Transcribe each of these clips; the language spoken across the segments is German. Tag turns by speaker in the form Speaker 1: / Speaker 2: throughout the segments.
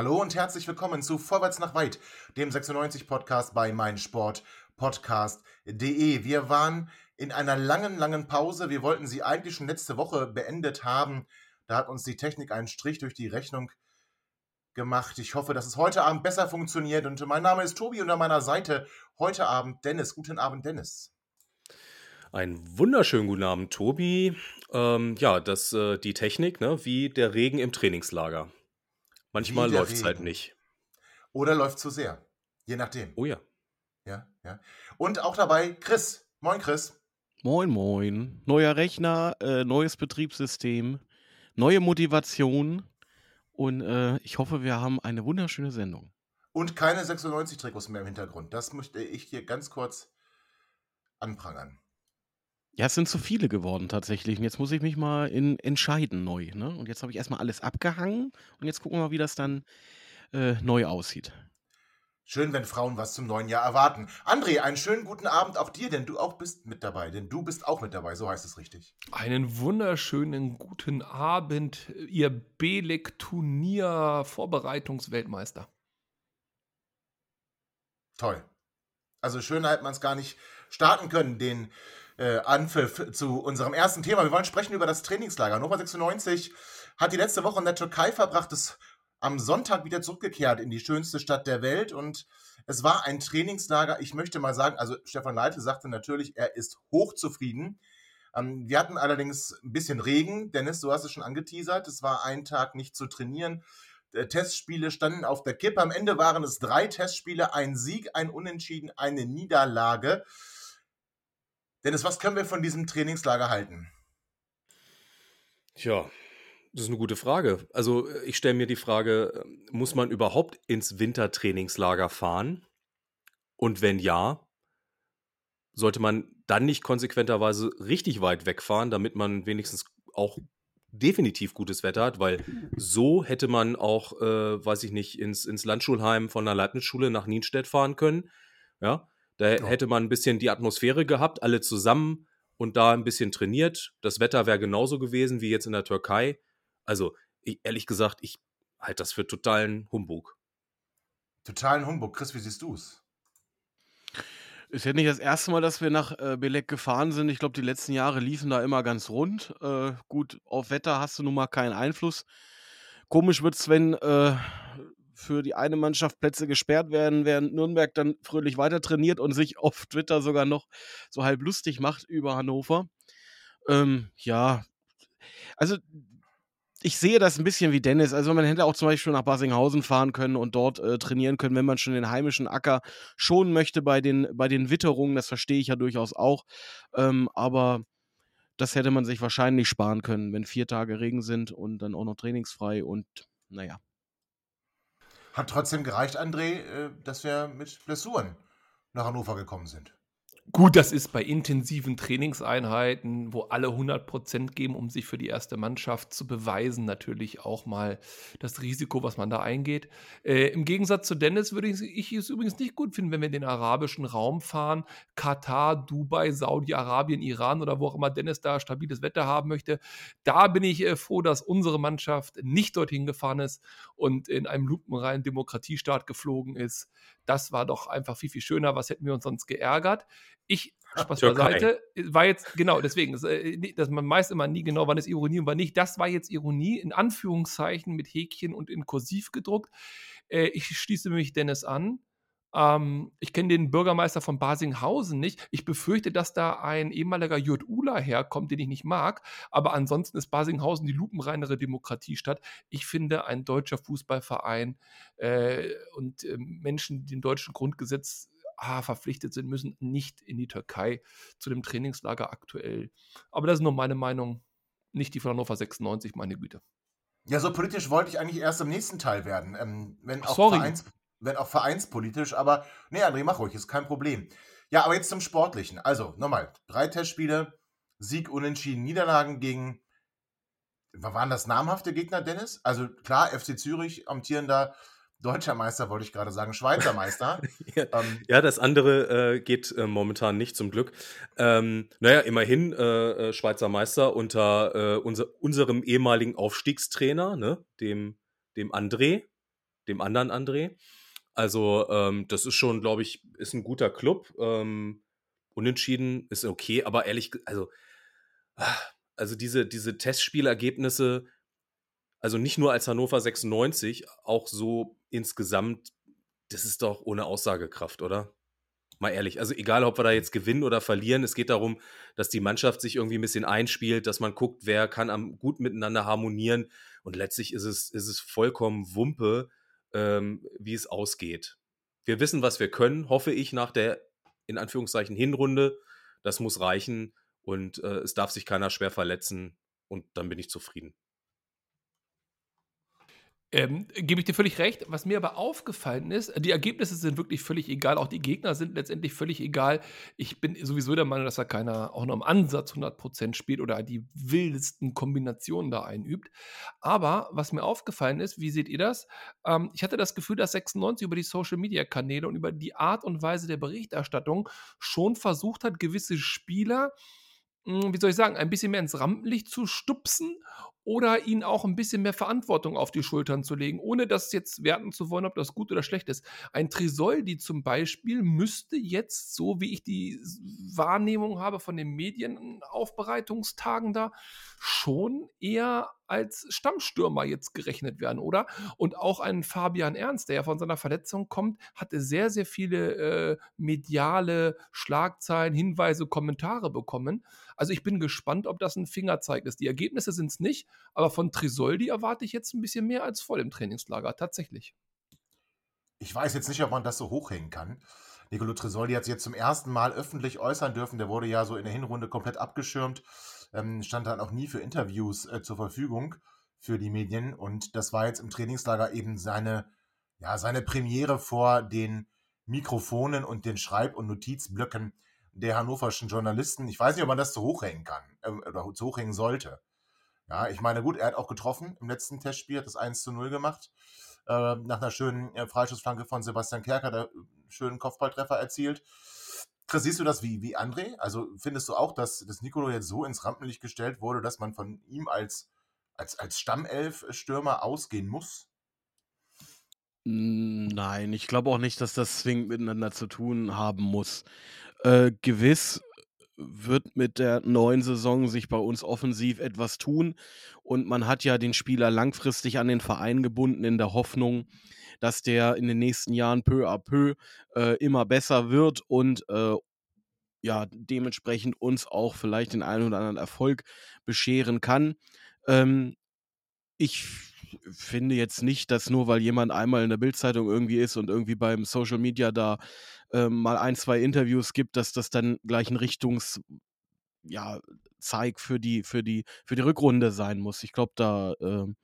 Speaker 1: Hallo und herzlich willkommen zu Vorwärts nach Weit, dem 96 Podcast bei meinsportpodcast.de. Wir waren in einer langen, langen Pause. Wir wollten sie eigentlich schon letzte Woche beendet haben. Da hat uns die Technik einen Strich durch die Rechnung gemacht. Ich hoffe, dass es heute Abend besser funktioniert. Und mein Name ist Tobi und an meiner Seite heute Abend Dennis. Guten Abend, Dennis.
Speaker 2: Einen wunderschönen guten Abend, Tobi. Ähm, ja, das, äh, die Technik, ne, wie der Regen im Trainingslager. Manchmal läuft es halt nicht.
Speaker 1: Oder läuft zu sehr. Je nachdem.
Speaker 2: Oh ja.
Speaker 1: Ja, ja. Und auch dabei Chris. Moin, Chris.
Speaker 3: Moin, moin. Neuer Rechner, äh, neues Betriebssystem, neue Motivation. Und äh, ich hoffe, wir haben eine wunderschöne Sendung.
Speaker 1: Und keine 96-Trikots mehr im Hintergrund. Das möchte ich hier ganz kurz anprangern.
Speaker 3: Ja, es sind zu viele geworden tatsächlich. Und jetzt muss ich mich mal in, entscheiden neu. Ne? Und jetzt habe ich erstmal alles abgehangen und jetzt gucken wir mal, wie das dann äh, neu aussieht.
Speaker 1: Schön, wenn Frauen was zum neuen Jahr erwarten. André, einen schönen guten Abend auch dir, denn du auch bist mit dabei. Denn du bist auch mit dabei, so heißt es richtig.
Speaker 4: Einen wunderschönen guten Abend, ihr Belek-Turnier-Vorbereitungsweltmeister.
Speaker 1: Toll. Also schöner hätte man es gar nicht starten können, den äh, Anpfiff zu unserem ersten Thema. Wir wollen sprechen über das Trainingslager. Nummer 96 hat die letzte Woche in der Türkei verbracht, ist am Sonntag wieder zurückgekehrt in die schönste Stadt der Welt und es war ein Trainingslager. Ich möchte mal sagen, also Stefan Leitl sagte natürlich, er ist hochzufrieden. Ähm, wir hatten allerdings ein bisschen Regen. Dennis, du hast es schon angeteasert. Es war ein Tag nicht zu trainieren. Äh, Testspiele standen auf der Kippe. Am Ende waren es drei Testspiele, ein Sieg, ein Unentschieden, eine Niederlage. Dennis, was können wir von diesem Trainingslager halten?
Speaker 2: Tja, das ist eine gute Frage. Also äh, ich stelle mir die Frage, ähm, muss man überhaupt ins Wintertrainingslager fahren? Und wenn ja, sollte man dann nicht konsequenterweise richtig weit wegfahren, damit man wenigstens auch definitiv gutes Wetter hat, weil so hätte man auch, äh, weiß ich nicht, ins, ins Landschulheim von der Leibniz-Schule nach Nienstedt fahren können. Ja, da ja. hätte man ein bisschen die Atmosphäre gehabt, alle zusammen und da ein bisschen trainiert. Das Wetter wäre genauso gewesen wie jetzt in der Türkei. Also, ich, ehrlich gesagt, ich halte das für totalen Humbug.
Speaker 1: Totalen Humbug. Chris, wie siehst du es?
Speaker 3: Ist ja nicht das erste Mal, dass wir nach äh, Belek gefahren sind. Ich glaube, die letzten Jahre liefen da immer ganz rund. Äh, gut, auf Wetter hast du nun mal keinen Einfluss. Komisch wird es, wenn äh, für die eine Mannschaft Plätze gesperrt werden, während Nürnberg dann fröhlich weiter trainiert und sich auf Twitter sogar noch so halb lustig macht über Hannover. Ähm, ja, also ich sehe das ein bisschen wie Dennis. Also man hätte auch zum Beispiel nach Basinghausen fahren können und dort äh, trainieren können, wenn man schon den heimischen Acker schonen möchte bei den, bei den Witterungen. Das verstehe ich ja durchaus auch. Ähm, aber das hätte man sich wahrscheinlich sparen können, wenn vier Tage Regen sind und dann auch noch trainingsfrei und naja.
Speaker 1: Hat trotzdem gereicht, André, äh, dass wir mit Blessuren nach Hannover gekommen sind.
Speaker 4: Gut, das ist bei intensiven Trainingseinheiten, wo alle 100% geben, um sich für die erste Mannschaft zu beweisen, natürlich auch mal das Risiko, was man da eingeht. Äh, Im Gegensatz zu Dennis würde ich, ich, es übrigens nicht gut finden, wenn wir in den arabischen Raum fahren, Katar, Dubai, Saudi-Arabien, Iran oder wo auch immer Dennis da stabiles Wetter haben möchte. Da bin ich äh, froh, dass unsere Mannschaft nicht dorthin gefahren ist und in einem lupenreinen Demokratiestaat geflogen ist. Das war doch einfach viel, viel schöner. Was hätten wir uns sonst geärgert? Ich, Spaß beiseite, war jetzt, genau, deswegen, das, äh, dass man meist immer nie genau, wann ist Ironie und wann nicht. Das war jetzt Ironie, in Anführungszeichen mit Häkchen und in Kursiv gedruckt. Äh, ich schließe mich Dennis an. Ähm, ich kenne den Bürgermeister von Basinghausen nicht. Ich befürchte, dass da ein ehemaliger Jurt Ula herkommt, den ich nicht mag. Aber ansonsten ist Basinghausen die lupenreinere Demokratiestadt. Ich finde, ein deutscher Fußballverein äh, und äh, Menschen, die dem deutschen Grundgesetz ah, verpflichtet sind, müssen nicht in die Türkei zu dem Trainingslager aktuell. Aber das ist nur meine Meinung. nicht die von Hannover 96, meine Güte.
Speaker 1: Ja, so politisch wollte ich eigentlich erst im nächsten Teil werden. Ähm, wenn, auch
Speaker 4: Sorry.
Speaker 1: Vereins, wenn auch vereinspolitisch, aber nee, André, mach ruhig, ist kein Problem. Ja, aber jetzt zum Sportlichen. Also, nochmal, drei Testspiele, Sieg, Unentschieden, Niederlagen gegen, waren das namhafte Gegner, Dennis? Also klar, FC Zürich, amtierender Deutscher Meister, wollte ich gerade sagen, Schweizer Meister.
Speaker 2: Ja,
Speaker 1: ähm,
Speaker 2: ja, das andere äh, geht äh, momentan nicht zum Glück. Ähm, naja, immerhin äh, äh, Schweizer Meister unter äh, unser, unserem ehemaligen Aufstiegstrainer, ne, dem, dem André, dem anderen André. Also, ähm, das ist schon, glaube ich, ist ein guter Club. Ähm, unentschieden ist okay, aber ehrlich, also, ah, also diese, diese Testspielergebnisse, also nicht nur als Hannover 96, auch so insgesamt, das ist doch ohne Aussagekraft, oder? Mal ehrlich, also egal, ob wir da jetzt gewinnen oder verlieren, es geht darum, dass die Mannschaft sich irgendwie ein bisschen einspielt, dass man guckt, wer kann am gut miteinander harmonieren und letztlich ist es, ist es vollkommen Wumpe, ähm, wie es ausgeht. Wir wissen, was wir können, hoffe ich, nach der in Anführungszeichen Hinrunde. Das muss reichen und äh, es darf sich keiner schwer verletzen und dann bin ich zufrieden.
Speaker 4: Ähm, Gebe ich dir völlig recht. Was mir aber aufgefallen ist, die Ergebnisse sind wirklich völlig egal. Auch die Gegner sind letztendlich völlig egal. Ich bin sowieso der Meinung, dass da keiner auch noch im Ansatz 100% spielt oder die wildesten Kombinationen da einübt. Aber was mir aufgefallen ist, wie seht ihr das? Ähm, ich hatte das Gefühl, dass 96 über die Social-Media-Kanäle und über die Art und Weise der Berichterstattung schon versucht hat, gewisse Spieler hm, wie soll ich sagen, ein bisschen mehr ins Rampenlicht zu stupsen oder ihnen auch ein bisschen mehr Verantwortung auf die Schultern zu legen, ohne das jetzt werten zu wollen, ob das gut oder schlecht ist. Ein Trisoldi zum Beispiel müsste jetzt, so wie ich die Wahrnehmung habe von den Medienaufbereitungstagen da, schon eher als Stammstürmer jetzt gerechnet werden, oder? Und auch ein Fabian Ernst, der ja von seiner Verletzung kommt, hatte sehr, sehr viele äh, mediale Schlagzeilen, Hinweise, Kommentare bekommen. Also ich bin gespannt, ob das ein Fingerzeig ist. Die Ergebnisse sind es nicht, aber von Trisoldi erwarte ich jetzt ein bisschen mehr als voll im Trainingslager, tatsächlich.
Speaker 1: ich weiß jetzt nicht, ob man das so hochhängen kann. Nicolo Tresoldi hat sich jetzt zum ersten Mal öffentlich äußern dürfen. Der wurde ja so in der Hinrunde komplett abgeschirmt, ähm, stand dann auch nie für Interviews äh, zur Verfügung für die Medien. Und das war jetzt im Trainingslager eben seine, ja, seine Premiere vor den Mikrofonen und den Schreib- und Notizblöcken der hannoverschen Journalisten. Ich weiß nicht, ob man das zu hochhängen kann äh, oder zu hochhängen sollte. Ja, ich meine, gut, er hat auch getroffen im letzten Testspiel, hat das 1 zu 0 gemacht. Äh, nach einer schönen äh, Freischussflanke von Sebastian Kerker, der einen schönen Kopfballtreffer erzielt. Chris, siehst du das wie, wie André? Also findest du auch, dass das Nicolo jetzt so ins Rampenlicht gestellt wurde, dass man von ihm als, als, als Stammelf-Stürmer ausgehen muss?
Speaker 3: Nein, ich glaube auch nicht, dass das zwingend miteinander zu tun haben muss. Äh, gewiss wird mit der neuen Saison sich bei uns offensiv etwas tun und man hat ja den Spieler langfristig an den Verein gebunden in der Hoffnung, dass der in den nächsten Jahren peu à peu äh, immer besser wird und äh, ja, dementsprechend uns auch vielleicht den einen oder anderen Erfolg bescheren kann. Ähm, ich finde jetzt nicht, dass nur weil jemand einmal in der Bildzeitung irgendwie ist und irgendwie beim Social Media da ähm, mal ein, zwei Interviews gibt, dass das dann gleich ein Richtungs ja, für die, für die, für die Rückrunde sein muss. Ich glaube, da ähm,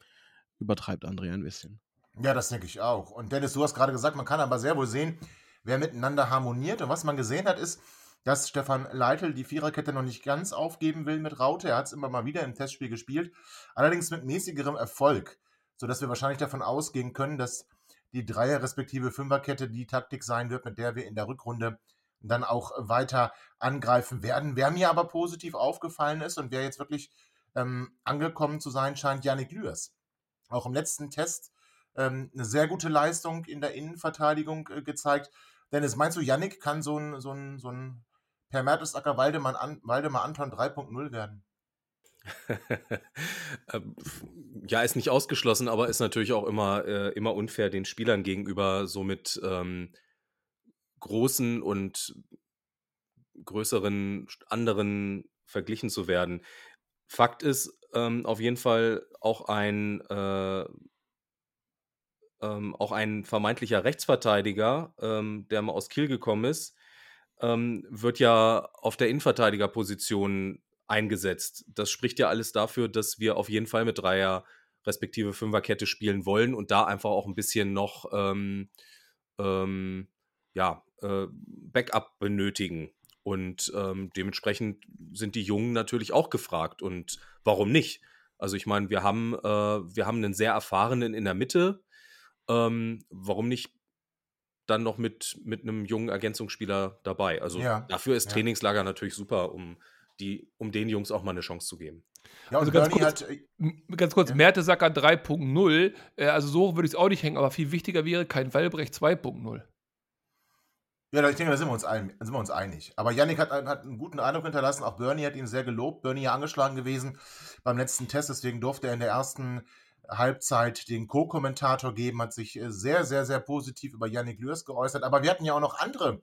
Speaker 3: übertreibt André ein bisschen.
Speaker 1: Ja, das denke ich auch. Und Dennis, du hast gerade gesagt, man kann aber sehr wohl sehen, wer miteinander harmoniert. Und was man gesehen hat, ist, dass Stefan Leitl die Viererkette noch nicht ganz aufgeben will mit Raute. Er hat es immer mal wieder im Testspiel gespielt, allerdings mit mäßigerem Erfolg, sodass wir wahrscheinlich davon ausgehen können, dass die Dreier- respektive Fünferkette die Taktik sein wird, mit der wir in der Rückrunde dann auch weiter angreifen werden. Wer mir aber positiv aufgefallen ist und wer jetzt wirklich ähm, angekommen zu sein scheint, Janik Lührs. Auch im letzten Test ähm, eine sehr gute Leistung in der Innenverteidigung äh, gezeigt. Dennis, meinst du, Yannick kann so ein, so ein, so ein Per Mertesacker Waldemar, Waldemar Anton 3.0 werden?
Speaker 2: Ähm, ja, ist nicht ausgeschlossen, aber ist natürlich auch immer, äh, immer unfair den Spielern gegenüber, so mit ähm, großen und größeren anderen verglichen zu werden. Fakt ist ähm, auf jeden Fall auch ein, äh, ähm, auch ein vermeintlicher Rechtsverteidiger, ähm, der mal aus Kiel gekommen ist, ähm, wird ja auf der Innenverteidigerposition eingesetzt. Das spricht ja alles dafür, dass wir auf jeden Fall mit Dreier respektive Fünferkette spielen wollen und da einfach auch ein bisschen noch ähm, ähm, ja, äh, Backup benötigen. Und ähm, dementsprechend sind die Jungen natürlich auch gefragt. Und warum nicht? Also ich meine, wir haben, äh, wir haben einen sehr erfahrenen in der Mitte. Ähm, warum nicht dann noch mit, mit einem jungen Ergänzungsspieler dabei? Also ja, dafür ist ja. Trainingslager natürlich super, um, die, um den Jungs auch mal eine Chance zu geben.
Speaker 4: Ja, also ganz kurz, hat, äh, ganz kurz, ja. Mertesacker 3.0, äh, also so würde ich es auch nicht hängen, aber viel wichtiger wäre kein Wallbrecht 2.0.
Speaker 1: Ja, ich denke, da sind wir uns, ein, sind wir uns einig. Aber Yannick hat, hat einen guten Eindruck hinterlassen. Auch Bernie hat ihn sehr gelobt. Bernie ja angeschlagen gewesen beim letzten Test. Deswegen durfte er in der ersten Halbzeit den Co-Kommentator geben. Hat sich äh, sehr, sehr, sehr positiv über Yannick Lürs geäußert. Aber wir hatten ja auch noch andere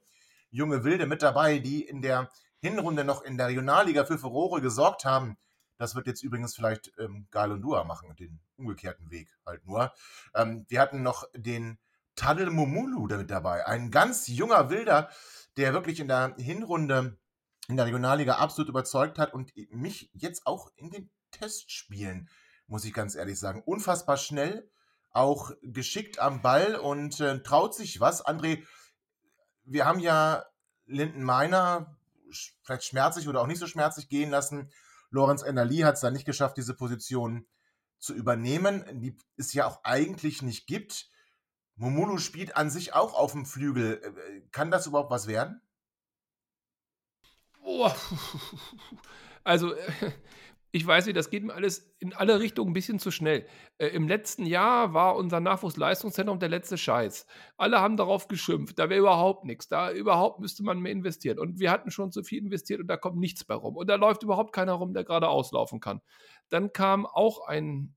Speaker 1: junge Wilde mit dabei, die in der Hinrunde noch in der Regionalliga für Furore gesorgt haben. Das wird jetzt übrigens vielleicht ähm, Gal und Dua machen, den umgekehrten Weg halt nur. Ähm, wir hatten noch den Tadel Mumulu damit dabei. Ein ganz junger Wilder, der wirklich in der Hinrunde in der Regionalliga absolut überzeugt hat und mich jetzt auch in den Testspielen, muss ich ganz ehrlich sagen, unfassbar schnell, auch geschickt am Ball und äh, traut sich was. André, wir haben ja Linden Meiner vielleicht schmerzlich oder auch nicht so schmerzlich gehen lassen. Lorenz Ennerli hat es dann nicht geschafft, diese Position zu übernehmen, die es ja auch eigentlich nicht gibt. Momulu spielt an sich auch auf dem Flügel. Äh, äh, kann das überhaupt was werden?
Speaker 4: Oh. Also, ich weiß nicht, das geht mir alles in alle Richtungen ein bisschen zu schnell. Äh, Im letzten Jahr war unser Nachwuchsleistungszentrum der letzte Scheiß. Alle haben darauf geschimpft, da wäre überhaupt nichts, da überhaupt müsste man mehr investieren. Und wir hatten schon zu viel investiert und da kommt nichts bei rum. Und da läuft überhaupt keiner rum, der gerade auslaufen kann. Dann kam auch ein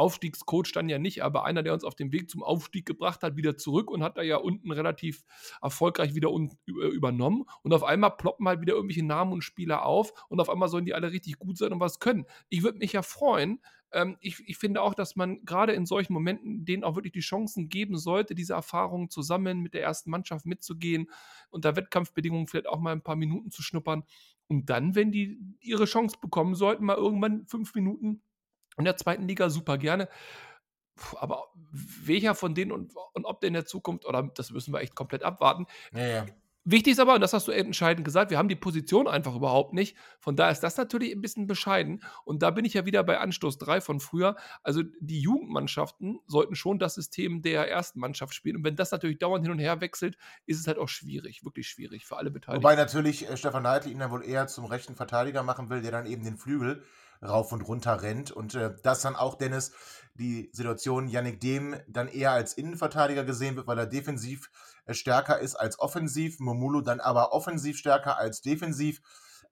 Speaker 4: Aufstiegscoach dann ja nicht, aber einer, der uns auf den Weg zum Aufstieg gebracht hat, wieder zurück und hat da ja unten relativ erfolgreich wieder übernommen. Und auf einmal ploppen halt wieder irgendwelche Namen und Spieler auf und auf einmal sollen die alle richtig gut sein und was können. Ich würde mich ja freuen, ähm, ich, ich, finde auch, dass man gerade in solchen Momenten denen auch wirklich die Chancen geben sollte, diese Erfahrungen zusammen mit der ersten Mannschaft mitzugehen, unter Wettkampfbedingungen vielleicht auch mal ein paar Minuten zu schnuppern. Und dann, wenn die ihre Chance bekommen sollten, mal irgendwann fünf Minuten in der zweiten Liga super gerne. Aber welcher von denen und, und ob der in der Zukunft, oder das müssen wir echt komplett abwarten. Ja, ja. Wichtig ist aber, und das hast du entscheidend gesagt, wir haben die Position einfach überhaupt nicht. Von daher ist das natürlich ein bisschen bescheiden. Und da bin ich ja wieder bei Anstoß 3 von früher. Also die Jugendmannschaften sollten schon das System der ersten Mannschaft spielen. Und wenn das natürlich dauernd hin und her wechselt, ist es halt auch schwierig, wirklich schwierig für alle Beteiligten.
Speaker 1: Wobei natürlich äh, Stefan Neidl ihn dann wohl eher zum rechten Verteidiger machen will, der dann eben den Flügel rauf und runter rennt. Und äh, dass dann auch Dennis die Situation Yannick Dem dann eher als Innenverteidiger gesehen wird, weil er defensiv äh, stärker ist als offensiv. Momulu dann aber offensiv stärker als defensiv.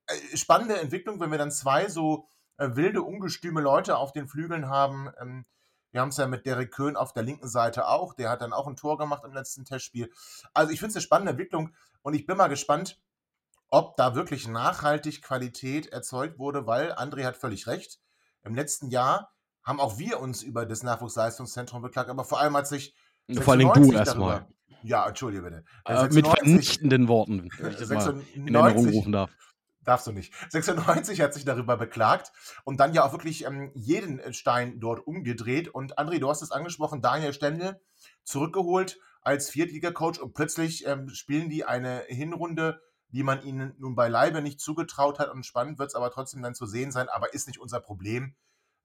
Speaker 1: Äh, spannende Entwicklung, wenn wir dann zwei so äh, wilde, ungestüme Leute auf den Flügeln haben. Ähm, wir haben es ja mit Derek Köhn auf der linken Seite auch. Der hat dann auch ein Tor gemacht im letzten Testspiel. Also ich finde es eine spannende Entwicklung und ich bin mal gespannt, ob da wirklich nachhaltig Qualität erzeugt wurde, weil André hat völlig recht. Im letzten Jahr haben auch wir uns über das Nachwuchsleistungszentrum beklagt, aber vor allem hat sich
Speaker 3: vor allem du erstmal.
Speaker 1: Ja, entschuldige bitte.
Speaker 3: Äh, mit vernichtenden Worten, wenn ich das 96, mal in Erinnerung rufen darf.
Speaker 1: Darfst du nicht. 96 hat sich darüber beklagt und dann ja auch wirklich ähm, jeden Stein dort umgedreht. Und André, du hast es angesprochen, Daniel Stendel zurückgeholt als Viertliga-Coach und plötzlich ähm, spielen die eine Hinrunde die man ihnen nun beileibe nicht zugetraut hat. Und spannend wird es aber trotzdem dann zu sehen sein, aber ist nicht unser Problem,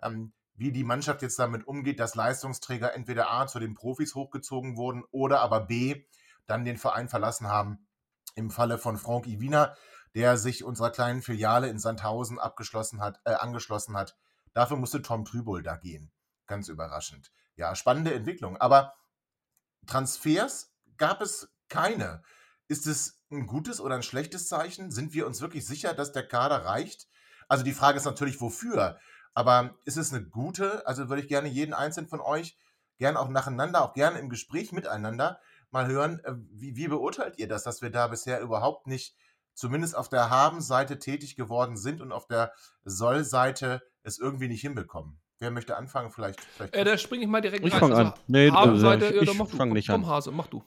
Speaker 1: ähm, wie die Mannschaft jetzt damit umgeht, dass Leistungsträger entweder A zu den Profis hochgezogen wurden oder aber B dann den Verein verlassen haben. Im Falle von Frank Iwina, der sich unserer kleinen Filiale in Sandhausen abgeschlossen hat, äh, angeschlossen hat. Dafür musste Tom Trübol da gehen. Ganz überraschend. Ja, spannende Entwicklung. Aber Transfers gab es keine. Ist es ein gutes oder ein schlechtes Zeichen? Sind wir uns wirklich sicher, dass der Kader reicht? Also die Frage ist natürlich, wofür? Aber ist es eine gute? Also würde ich gerne jeden einzelnen von euch gerne auch nacheinander, auch gerne im Gespräch miteinander mal hören, äh, wie, wie beurteilt ihr das, dass wir da bisher überhaupt nicht zumindest auf der Haben-Seite tätig geworden sind und auf der Soll-Seite es irgendwie nicht hinbekommen? Wer möchte anfangen? Vielleicht. vielleicht
Speaker 4: äh, da springe ich mal direkt
Speaker 3: ich rein. Ich fange
Speaker 4: also,
Speaker 3: an. Nee,
Speaker 4: Haben-Seite,
Speaker 3: also, ich, ich fange nicht
Speaker 4: komm,
Speaker 3: an.
Speaker 4: Hase, mach du.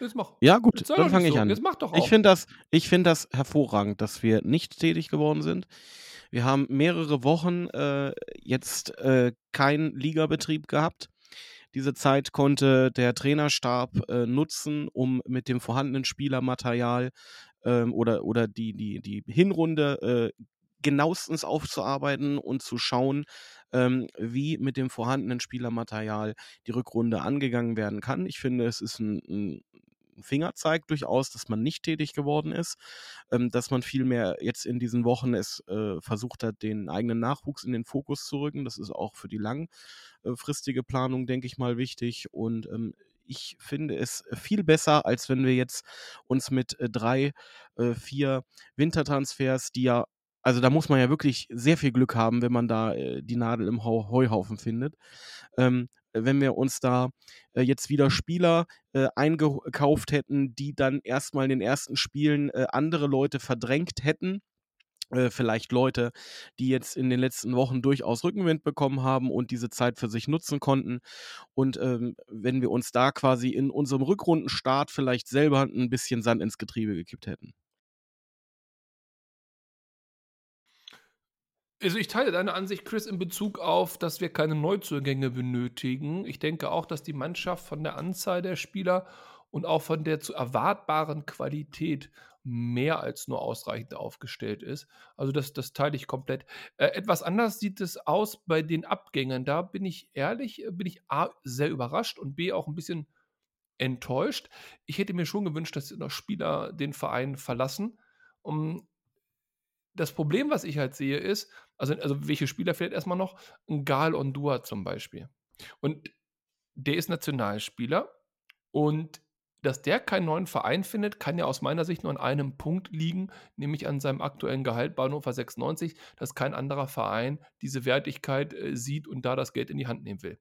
Speaker 4: Jetzt mach.
Speaker 3: Ja, gut,
Speaker 4: Jetzt
Speaker 3: dann fange ich
Speaker 4: so.
Speaker 3: an.
Speaker 4: Jetzt mach doch
Speaker 3: Ich
Speaker 4: auch.
Speaker 3: finde das, ich find das hervorragend, dass wir nicht tätig geworden sind. Wir haben mehrere Wochen äh, jetzt äh, keinen Ligabetrieb gehabt. Diese Zeit konnte der Trainerstab äh, nutzen, um mit dem vorhandenen Spielermaterial ähm, oder, oder die, die, die Hinrunde äh, genauestens aufzuarbeiten und zu schauen, ähm, wie mit dem vorhandenen Spielermaterial die Rückrunde angegangen werden kann. Ich finde, es ist ein, ein Fingerzeig durchaus, dass man nicht tätig geworden ist, ähm, dass man vielmehr jetzt in diesen Wochen es äh, versucht hat, den eigenen Nachwuchs in den Fokus zu rücken. Das ist auch für die langfristige Planung, denke ich mal, wichtig. Und ähm, ich finde es viel besser, als wenn wir jetzt uns mit äh, drei, äh, vier Wintertransfers, die ja also da muss man ja wirklich sehr viel Glück haben, wenn man da äh, die Nadel im Hau Heuhaufen findet. Ähm, wenn wir uns da äh, jetzt wieder Spieler äh, eingekauft hätten, die dann erstmal in den ersten Spielen äh, andere Leute verdrängt hätten. Äh, vielleicht Leute, die jetzt in den letzten Wochen durchaus Rückenwind bekommen haben und diese Zeit für sich nutzen konnten. Und ähm, wenn wir uns da quasi in unserem Rückrundenstart vielleicht selber ein bisschen Sand ins Getriebe gekippt hätten.
Speaker 4: Also ich teile deine Ansicht, Chris, in Bezug auf, dass wir keine Neuzugänge benötigen. Ich denke auch, dass die Mannschaft von der Anzahl der Spieler und auch von der zu erwartbaren Qualität mehr als nur ausreichend aufgestellt ist. Also das, das teile ich komplett. Äh, etwas anders sieht es aus bei den Abgängen. Da bin ich ehrlich, äh, bin ich A, sehr überrascht und B, auch ein bisschen enttäuscht. Ich hätte mir schon gewünscht, dass noch Spieler den Verein verlassen. Um, das Problem, was ich halt sehe, ist, also, also welche Spieler fehlt erstmal noch? Ein Gal Ondua zum Beispiel. Und der ist Nationalspieler und dass der keinen neuen Verein findet, kann ja aus meiner Sicht nur an einem Punkt liegen, nämlich an seinem aktuellen Gehalt bei Hannover 96, dass kein anderer Verein diese Wertigkeit äh, sieht und da das Geld in die Hand nehmen will.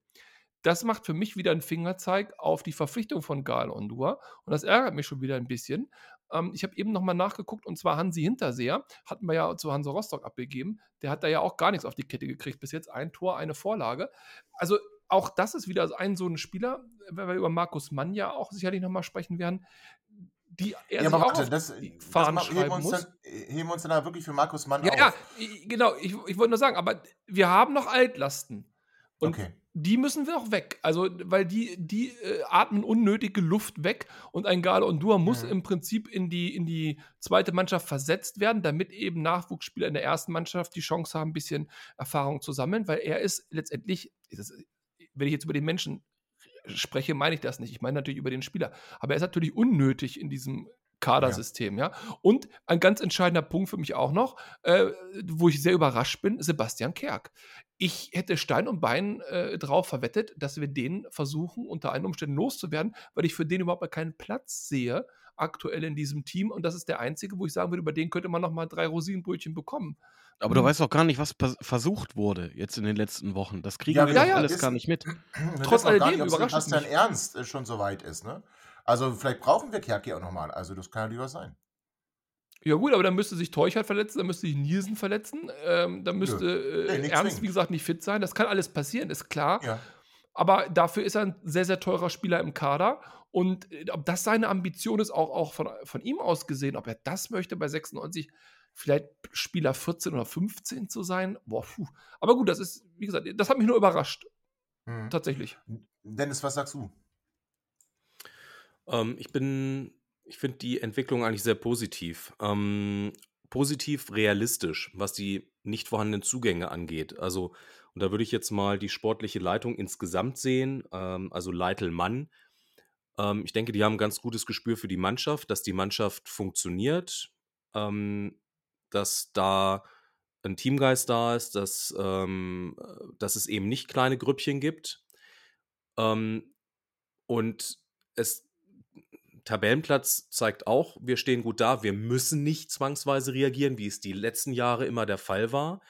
Speaker 4: Das macht für mich wieder einen Fingerzeig auf die Verpflichtung von Gal Ondua und das ärgert mich schon wieder ein bisschen. Ähm, ich habe eben nochmal nachgeguckt und zwar Hansi Hinterseher, hatten wir ja zu Hansa Rostock abgegeben, der hat da ja auch gar nichts auf die Kette gekriegt bis jetzt, ein Tor, eine Vorlage. Also auch das ist wieder ein so ein Spieler, wenn wir über Markus Mann ja auch sicherlich nochmal sprechen werden, die er
Speaker 1: Ja, aber
Speaker 4: auch
Speaker 1: warte,
Speaker 4: auf
Speaker 1: das,
Speaker 4: die
Speaker 1: das
Speaker 4: Fahnen
Speaker 1: ma- heben, uns
Speaker 4: muss.
Speaker 1: dann, heben uns dann da wirklich für Markus Mann
Speaker 4: Ja,
Speaker 1: auf.
Speaker 4: ja, genau. Ich, ich wollte nur sagen, aber wir haben noch Altlasten. Und
Speaker 1: Okay.
Speaker 4: die müssen wir auch weg. Also, weil die, die äh, atmen unnötige Luft weg und ein Gale Ondua muss
Speaker 1: Mhm.
Speaker 4: im Prinzip in die, in die zweite Mannschaft versetzt werden, damit eben Nachwuchsspieler in der ersten Mannschaft die Chance haben, ein bisschen Erfahrung zu sammeln, weil er ist letztendlich, ist wenn ich jetzt über den Menschen spreche, meine ich das nicht. Ich meine natürlich über den Spieler. Aber er ist natürlich unnötig in diesem Kadersystem, ja. Und ein ganz entscheidender Punkt für mich auch noch, äh, wo ich sehr überrascht bin, Sebastian Kerk. Ich hätte Stein und Bein äh, drauf verwettet, dass wir den versuchen, unter allen Umständen loszuwerden, weil ich für den überhaupt keinen Platz sehe, aktuell in diesem Team. Und das ist der einzige, wo ich sagen würde, über den könnte man noch mal drei Rosinenbrötchen bekommen.
Speaker 3: Aber du
Speaker 4: Hm.
Speaker 3: weißt doch gar nicht, was versucht wurde jetzt in den letzten Wochen. Das kriegen
Speaker 1: Ja,
Speaker 3: wir doch
Speaker 4: ja,
Speaker 3: alles
Speaker 1: wissen-
Speaker 3: gar nicht mit.
Speaker 4: Trotz alledem überrascht es
Speaker 1: Sebastian
Speaker 4: mich.
Speaker 1: Ernst äh, schon so weit ist, ne? Also vielleicht brauchen wir Kerki auch nochmal. Also das kann ja durchaus sein.
Speaker 4: Ja gut, aber dann müsste sich Teuchert verletzen, dann müsste sich Nielsen verletzen, ähm, dann müsste
Speaker 1: Nee,
Speaker 4: äh,
Speaker 1: nicht
Speaker 4: Ernst, wie gesagt, nicht fit sein. Das kann alles passieren, ist klar.
Speaker 1: Ja.
Speaker 4: Aber dafür ist er ein sehr, sehr teurer Spieler im Kader. Und äh, ob das seine Ambition ist, auch, auch von, von ihm aus gesehen, ob er das möchte bei 96, vielleicht Spieler 14 oder 15 zu sein, boah, puh. Aber gut, das ist, wie gesagt, das hat mich nur überrascht,
Speaker 1: Hm.
Speaker 4: tatsächlich.
Speaker 1: Dennis, was sagst du?
Speaker 2: Ähm, ich bin, ich finde die Entwicklung eigentlich sehr positiv. Ähm, positiv realistisch, was die nicht vorhandenen Zugänge angeht. Also, und da würde ich jetzt mal die sportliche Leitung insgesamt sehen, ähm, also Leitelmann. Ähm, ich denke, die haben ein ganz gutes Gespür für die Mannschaft, dass die Mannschaft funktioniert, ähm, dass da ein Teamgeist da ist, dass, ähm, äh, dass es eben nicht kleine Grüppchen gibt. Ähm, und es Tabellenplatz zeigt auch, wir stehen gut da, wir müssen nicht zwangsweise reagieren, wie es die letzten Jahre immer der Fall war.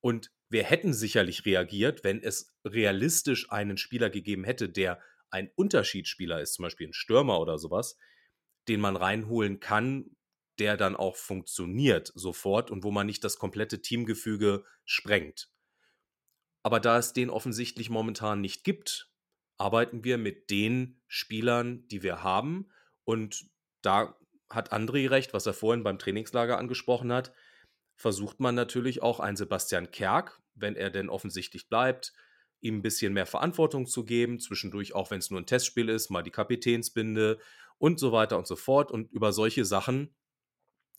Speaker 2: Und wir hätten sicherlich reagiert, wenn es realistisch einen Spieler gegeben hätte, der ein Unterschiedsspieler ist, zum Beispiel ein Stürmer oder sowas, den man reinholen kann, der dann auch funktioniert sofort und wo man nicht das komplette Teamgefüge sprengt. Aber da es den offensichtlich momentan nicht gibt, arbeiten wir mit den Spielern, die wir haben Und da hat André recht, was er vorhin beim Trainingslager angesprochen hat. Versucht man natürlich auch einen Sebastian Kerk, wenn er denn offensichtlich bleibt, ihm ein bisschen mehr Verantwortung zu geben, zwischendurch auch wenn es nur ein Testspiel ist, mal die Kapitänsbinde und so weiter und so fort. Und über solche Sachen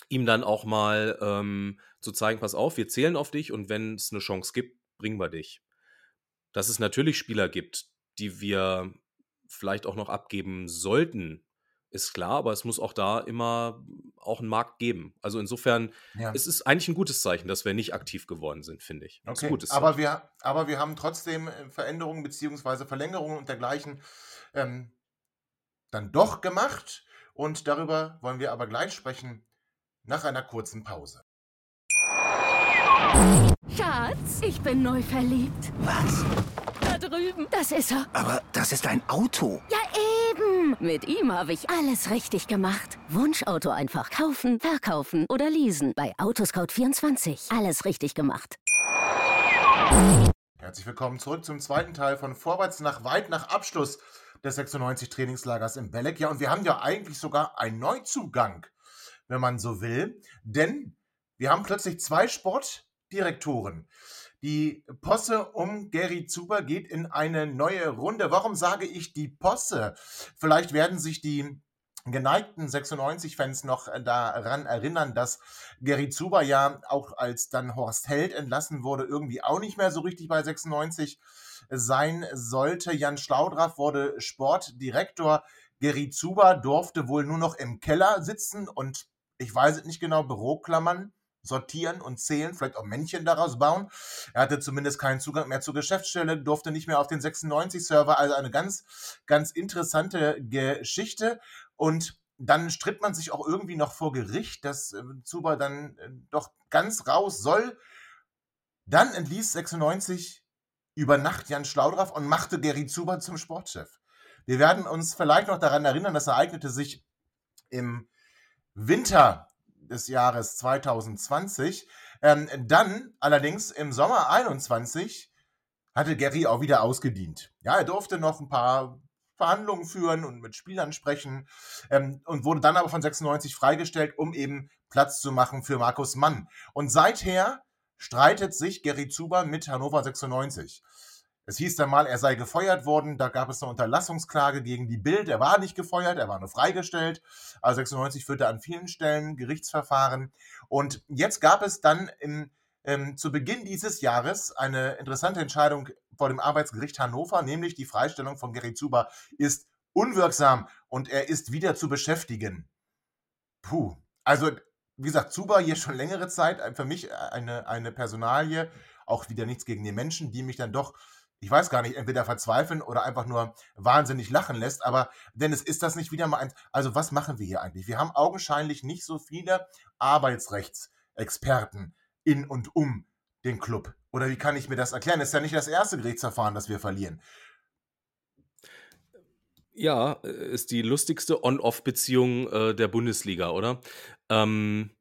Speaker 2: ihm dann auch mal ähm, zu zeigen, pass auf, wir zählen auf dich und wenn es eine Chance gibt, bringen wir dich. Dass es natürlich Spieler gibt, die wir vielleicht auch noch abgeben sollten, ist klar, aber es muss auch da immer auch einen Markt geben. Also insofern, ja. es ist eigentlich ein gutes Zeichen, dass wir nicht aktiv geworden sind, finde ich.
Speaker 1: Okay. aber, wir, aber wir haben trotzdem äh, Veränderungen bzw. Verlängerungen und dergleichen ähm, dann doch gemacht. Und darüber wollen wir aber gleich sprechen nach einer kurzen Pause.
Speaker 5: Schatz, ich bin neu verliebt.
Speaker 6: Was?
Speaker 5: Da drüben. Das ist er.
Speaker 6: Aber das ist ein Auto.
Speaker 5: Ja, eben. Mit ihm habe ich alles richtig gemacht. Wunschauto einfach kaufen, verkaufen oder leasen. Bei Autoscout24. Alles richtig gemacht.
Speaker 1: Herzlich willkommen zurück zum zweiten Teil von Vorwärts nach weit nach Abschluss des 96 Trainingslagers im Belek. Ja, und wir haben ja eigentlich sogar einen Neuzugang, wenn man so will. Denn wir haben plötzlich zwei Sportdirektoren. Die Posse um Gary Zuber geht in eine neue Runde. Warum sage ich die Posse? Vielleicht werden sich die geneigten 96-Fans noch daran erinnern, dass Gary Zuber ja auch als dann Horst Held entlassen wurde, irgendwie auch nicht mehr so richtig bei 96 sein sollte. Jan Schlaudraff wurde Sportdirektor. Gary Zuber durfte wohl nur noch im Keller sitzen und ich weiß es nicht genau, Büroklammern sortieren und zählen, vielleicht auch Männchen daraus bauen. Er hatte zumindest keinen Zugang mehr zur Geschäftsstelle, durfte nicht mehr auf den 96-Server, also eine ganz, ganz interessante Geschichte. Und dann stritt man sich auch irgendwie noch vor Gericht, dass äh, Zuber dann äh, doch ganz raus soll. Dann entließ 96 über Nacht Jan Schlaudraff und machte Gary Zuber zum Sportchef. Wir werden uns vielleicht noch daran erinnern, das ereignete sich im Winter des Jahres 2020. Ähm, dann allerdings im Sommer 21 hatte Gary auch wieder ausgedient. Ja, er durfte noch ein paar Verhandlungen führen und mit Spielern sprechen ähm, und wurde dann aber von 96 freigestellt, um eben Platz zu machen für Markus Mann. Und seither streitet sich Gary Zuber mit Hannover 96. Es hieß dann mal, er sei gefeuert worden. Da gab es eine Unterlassungsklage gegen die Bild. Er war nicht gefeuert, er war nur freigestellt. Also 96 führte an vielen Stellen Gerichtsverfahren. Und jetzt gab es dann im, ähm, zu Beginn dieses Jahres eine interessante Entscheidung vor dem Arbeitsgericht Hannover, nämlich die Freistellung von Gary Zuber ist unwirksam und er ist wieder zu beschäftigen. Puh. Also, wie gesagt, Zuber hier schon längere Zeit, für mich eine, eine Personalie, auch wieder nichts gegen die Menschen, die mich dann doch ich weiß gar nicht, entweder verzweifeln oder einfach nur wahnsinnig lachen lässt. Aber Dennis, ist das nicht wieder mal ein. Also, was machen wir hier eigentlich? Wir haben augenscheinlich nicht so viele Arbeitsrechtsexperten in und um den Club. Oder wie kann ich mir das erklären? Das ist ja nicht das erste Gerichtsverfahren, das wir verlieren.
Speaker 2: Ja, ist die lustigste On-Off-Beziehung äh, der Bundesliga, oder? Ähm,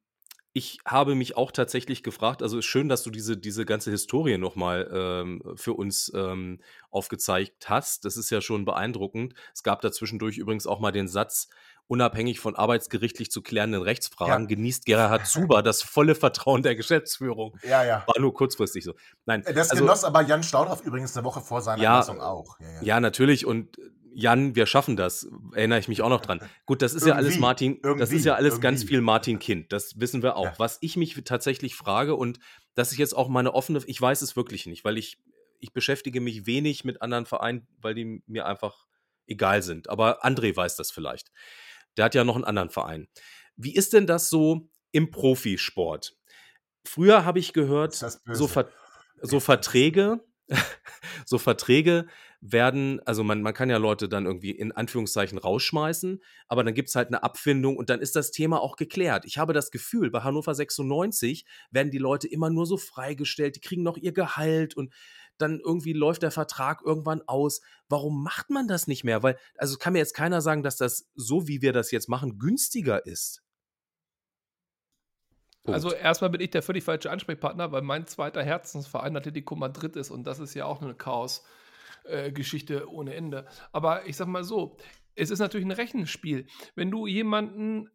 Speaker 2: ich habe mich auch tatsächlich gefragt, also ist schön, dass du diese, diese ganze Historie nochmal ähm, für uns ähm, aufgezeigt hast. Das ist ja schon beeindruckend. Es gab da zwischendurch übrigens auch mal den Satz, unabhängig von arbeitsgerichtlich zu klärenden Rechtsfragen, ja. genießt Gerhard Zuber das volle Vertrauen der Geschäftsführung.
Speaker 1: Ja, ja.
Speaker 2: War nur kurzfristig so. Nein,
Speaker 1: das also, genoss aber Jan Staudorf übrigens eine Woche vor seiner
Speaker 2: ja,
Speaker 1: auch.
Speaker 2: Ja, ja. ja, natürlich. Und Jan, wir schaffen das, erinnere ich mich auch noch dran. Gut, das ist irgendwie, ja alles Martin, das ist ja alles irgendwie. ganz viel Martin Kind, das wissen wir auch. Ja. Was ich mich tatsächlich frage und das ist jetzt auch meine offene, ich weiß es wirklich nicht, weil ich, ich beschäftige mich wenig mit anderen Vereinen, weil die mir einfach egal sind. Aber André weiß das vielleicht. Der hat ja noch einen anderen Verein. Wie ist denn das so im Profisport? Früher habe ich gehört, so, Ver so Verträge, so Verträge werden, also man, man kann ja Leute dann irgendwie in Anführungszeichen rausschmeißen, aber dann gibt es halt eine Abfindung und dann ist das Thema auch geklärt. Ich habe das Gefühl, bei Hannover 96 werden die Leute immer nur so freigestellt, die kriegen noch ihr Gehalt und dann irgendwie läuft der Vertrag irgendwann aus. Warum macht man das nicht mehr? Weil, also kann mir jetzt keiner sagen, dass das so, wie wir das jetzt machen, günstiger ist.
Speaker 4: Punkt. Also erstmal bin ich der völlig falsche Ansprechpartner, weil mein zweiter Herzensverein Atletico Madrid ist und das ist ja auch eine Chaos-Geschichte ohne Ende. Aber ich sag mal so, es ist natürlich ein Rechenspiel. Wenn du jemanden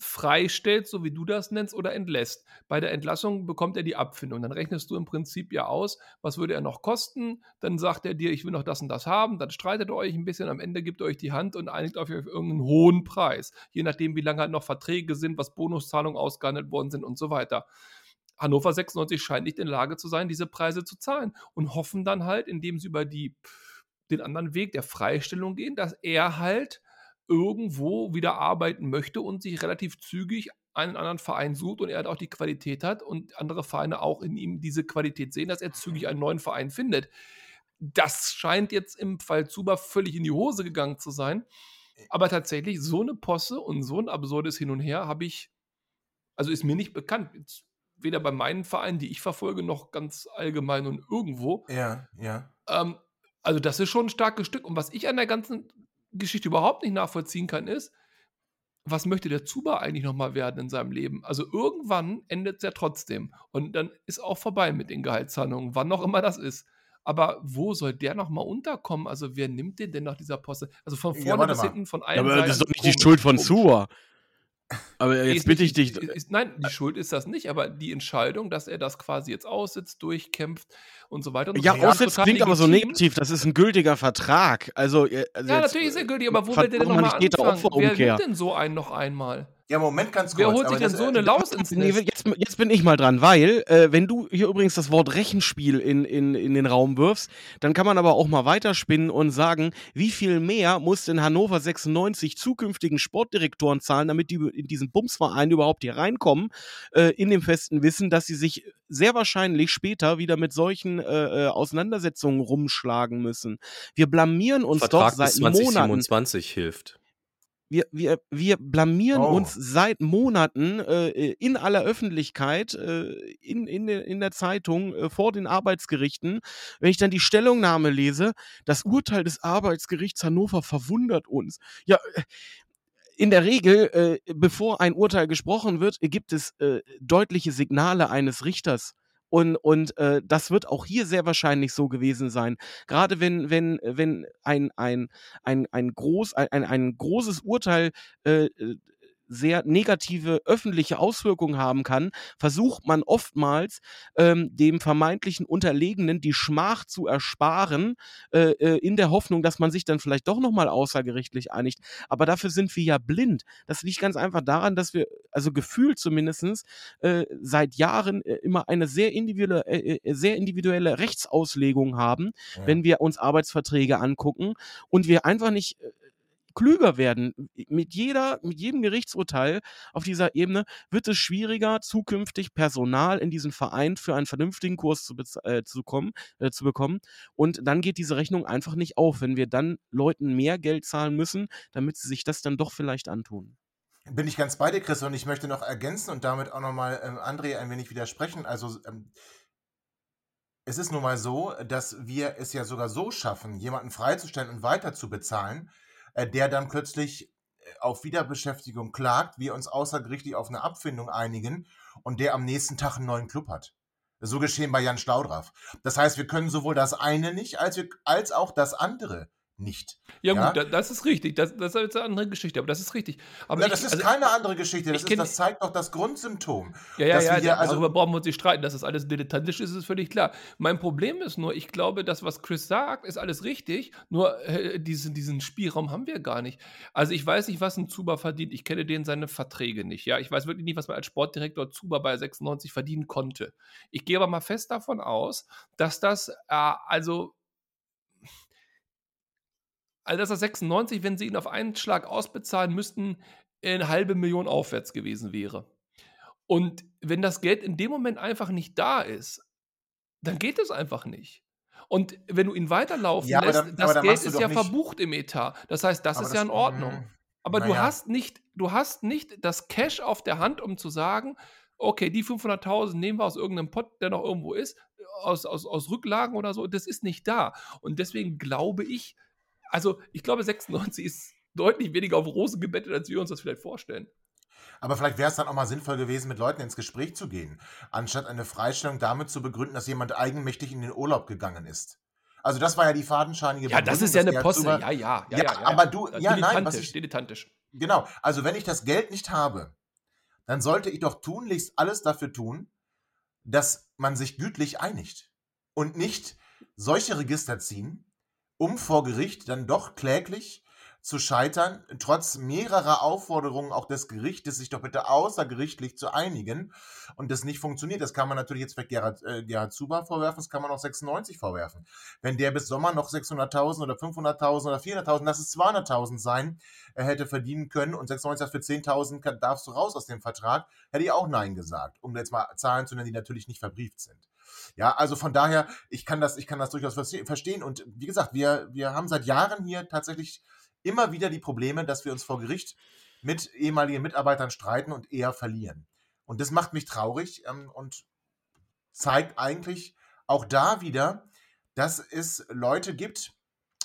Speaker 4: freistellt, so wie du das nennst, oder entlässt. Bei der Entlassung bekommt er die Abfindung. Dann rechnest du im Prinzip ja aus, was würde er noch kosten. Dann sagt er dir, ich will noch das und das haben. Dann streitet ihr euch ein bisschen. Am Ende gibt ihr euch die Hand und einigt euch auf irgendeinen hohen Preis. Je nachdem, wie lange halt noch Verträge sind, was Bonuszahlungen ausgehandelt worden sind und so weiter. Hannover 96 scheint nicht in der Lage zu sein, diese Preise zu zahlen und hoffen dann halt, indem sie über die, den anderen Weg der Freistellung gehen, dass er halt irgendwo wieder arbeiten möchte und sich relativ zügig einen anderen Verein sucht und er halt auch die Qualität hat und andere Vereine auch in ihm diese Qualität sehen, dass er zügig einen neuen Verein findet. Das scheint jetzt im Fall Zuba völlig in die Hose gegangen zu sein. Aber tatsächlich, so eine Posse und so ein absurdes Hin und Her habe ich, also ist mir nicht bekannt. Jetzt weder bei meinen Vereinen, die ich verfolge, noch ganz allgemein und irgendwo.
Speaker 1: Ja, ja.
Speaker 4: Ähm, also, das ist schon ein starkes Stück. Und was ich an der ganzen Geschichte überhaupt nicht nachvollziehen kann, ist, was möchte der Zuba eigentlich nochmal werden in seinem Leben? Also irgendwann endet es ja trotzdem. Und dann ist auch vorbei mit den Gehaltszahlungen, wann noch immer das ist. Aber wo soll der nochmal unterkommen? Also wer nimmt den denn nach dieser Poste? Also von vorne
Speaker 1: Ja,
Speaker 4: bis
Speaker 1: mal.
Speaker 4: hinten, von
Speaker 3: Ja,
Speaker 4: allen
Speaker 3: aber
Speaker 4: Seiten.
Speaker 3: das ist doch nicht die Schuld von. Zuba. Aber jetzt bitte ich dich.
Speaker 4: ist- Ist, nein, die Schuld ist das nicht, aber die Entscheidung, dass er das quasi jetzt aussitzt, durchkämpft und so weiter. Und so
Speaker 3: Ja, aussetzt
Speaker 4: total
Speaker 3: klingt aber so negativ. Das ist ein gültiger Vertrag. Also, äh, also
Speaker 4: Ja, natürlich ist er gültig, aber wo will der denn nochmal anfangen? Wer nimmt denn so einen noch einmal?
Speaker 1: Ja, Moment, ganz kurz.
Speaker 4: Wer holt sich denn so
Speaker 1: äh,
Speaker 4: eine Laus ins
Speaker 3: Nee,
Speaker 4: Nest?
Speaker 3: jetzt, jetzt bin ich mal dran, weil, äh, wenn du hier übrigens das Wort Rechenspiel in, in, in den Raum wirfst, dann kann man aber auch mal weiterspinnen und sagen, wie viel mehr muss denn Hannover 96 zukünftigen Sportdirektoren zahlen, damit die in diesen Bumsverein überhaupt hier reinkommen, äh, in dem festen Wissen, dass sie sich sehr wahrscheinlich später wieder mit solchen äh, äh, Auseinandersetzungen rumschlagen müssen. Wir blamieren uns
Speaker 2: Vertrag
Speaker 3: doch seit
Speaker 2: bis
Speaker 3: Monaten
Speaker 2: 2027 hilft.
Speaker 3: Wir, wir, wir blamieren
Speaker 1: Oh.
Speaker 3: uns seit Monaten äh, in aller Öffentlichkeit, äh, in, in, der- in der Zeitung, äh, vor den Arbeitsgerichten. Wenn ich dann die Stellungnahme lese, das Urteil des Arbeitsgerichts Hannover verwundert uns. Ja, äh, in der Regel, äh, bevor ein Urteil gesprochen wird, gibt es äh, deutliche Signale eines Richters. Und, und äh, das wird auch hier sehr wahrscheinlich so gewesen sein. Gerade wenn, wenn, wenn ein, ein, ein, ein, groß, ein, ein, großes Urteil äh, äh, sehr negative öffentliche Auswirkungen haben kann, versucht man oftmals ähm, dem vermeintlichen Unterlegenen die Schmach zu ersparen, äh, äh, in der Hoffnung, dass man sich dann vielleicht doch nochmal außergerichtlich einigt. Aber dafür sind wir ja blind. Das liegt ganz einfach daran, dass wir, also gefühlt zumindest, äh, seit Jahren äh, immer eine sehr individuelle, äh, äh, sehr individuelle Rechtsauslegung haben,
Speaker 1: Ja.
Speaker 3: wenn wir uns Arbeitsverträge angucken und wir einfach nicht klüger werden. Mit jeder, mit jedem Gerichtsurteil auf dieser Ebene wird es schwieriger, zukünftig Personal in diesen Verein für einen vernünftigen Kurs zu, äh, zu, kommen, äh, zu bekommen. Und dann geht diese Rechnung einfach nicht auf, wenn wir dann Leuten mehr Geld zahlen müssen, damit sie sich das dann doch vielleicht antun.
Speaker 1: Bin ich ganz bei dir, Chris, und ich möchte noch ergänzen und damit auch nochmal ähm, André ein wenig widersprechen. Also, ähm, es ist nun mal so, dass wir es ja sogar so schaffen, jemanden freizustellen und weiter zu bezahlen, der dann plötzlich äh, auf Wiederbeschäftigung klagt, wir uns außergerichtlich auf eine Abfindung einigen und der am nächsten Tag einen neuen Club hat. So geschehen bei Jan Staudraff. Das heißt, wir können sowohl das eine nicht, als, wir, als auch das andere nicht.
Speaker 4: Ja,
Speaker 1: Ja?
Speaker 4: gut, da, das ist richtig. Das, das ist eine andere Geschichte, aber das ist richtig. Aber
Speaker 1: Na,
Speaker 4: ich,
Speaker 1: das ist
Speaker 4: also,
Speaker 1: keine andere Geschichte. Das, ist, das zeigt doch das Grundsymptom.
Speaker 4: Ja, ja, ja,
Speaker 1: hier also-
Speaker 4: darüber brauchen wir uns nicht streiten, dass das alles dilettantisch ist, ist völlig klar. Mein Problem ist nur, ich glaube, das, was Chris sagt, ist alles richtig, nur äh, diesen, diesen Spielraum haben wir gar nicht. Also ich weiß nicht, was ein Zuba verdient. Ich kenne den seine Verträge nicht. Ja, ich weiß wirklich nicht, was man als Sportdirektor Zuba bei 96 verdienen konnte. Ich gehe aber mal fest davon aus, dass das, äh, also also dass das 96, wenn sie ihn auf einen Schlag ausbezahlen müssten, eine halbe Million aufwärts gewesen wäre. Und wenn das Geld in dem Moment einfach nicht da ist, dann geht es einfach nicht. Und wenn du ihn weiterlaufen
Speaker 1: Ja,
Speaker 4: lässt,
Speaker 1: dann-
Speaker 4: das Geld
Speaker 1: du
Speaker 4: ist ja
Speaker 1: nicht-
Speaker 4: verbucht im Etat. Das heißt, das
Speaker 1: Aber
Speaker 4: ist ja in Ordnung.
Speaker 1: mm,
Speaker 4: Aber du
Speaker 1: naja.
Speaker 4: hast nicht, du hast nicht das Cash auf der Hand, um zu sagen, okay, die 500.000 nehmen wir aus irgendeinem Pot, der noch irgendwo ist, aus, aus, aus Rücklagen oder so. Das ist nicht da. Und deswegen glaube ich, also ich glaube, 96 ist deutlich weniger auf Rosen gebettet, als wir uns das vielleicht vorstellen.
Speaker 1: Aber vielleicht wäre es dann auch mal sinnvoll gewesen, mit Leuten ins Gespräch zu gehen, anstatt eine Freistellung damit zu begründen, dass jemand eigenmächtig in den Urlaub gegangen ist. Also das war ja die fadenscheinige
Speaker 4: Ja, das ist ja eine
Speaker 1: der
Speaker 4: Posse. Ja, ja, ja,
Speaker 1: Ja, aber du- ja, nein, was ich-
Speaker 4: dilettantisch.
Speaker 1: Genau, also wenn ich das Geld nicht habe, dann sollte ich doch tunlichst alles dafür tun, dass man sich gütlich einigt und nicht solche Register ziehen, um vor Gericht dann doch kläglich zu scheitern, trotz mehrerer Aufforderungen auch des Gerichtes, sich doch bitte außergerichtlich zu einigen und das nicht funktioniert. Das kann man natürlich jetzt vielleicht Gerhard, äh, Gerhard Zuber vorwerfen, das kann man auch 96 vorwerfen. Wenn der bis Sommer noch 600.000 oder 500.000 oder 400.000, lass es 200.000 sein, er hätte verdienen können und 96 sagt, für 10.000 kann- darfst du raus aus dem Vertrag, hätte ich auch Nein gesagt, um jetzt mal Zahlen zu nennen, die natürlich nicht verbrieft sind. Ja, also von daher, ich kann das, ich kann das durchaus verste- verstehen. Und wie gesagt, wir, wir haben seit Jahren hier tatsächlich immer wieder die Probleme, dass wir uns vor Gericht mit ehemaligen Mitarbeitern streiten und eher verlieren. Und das macht mich traurig ähm, und zeigt eigentlich auch da wieder, dass es Leute gibt,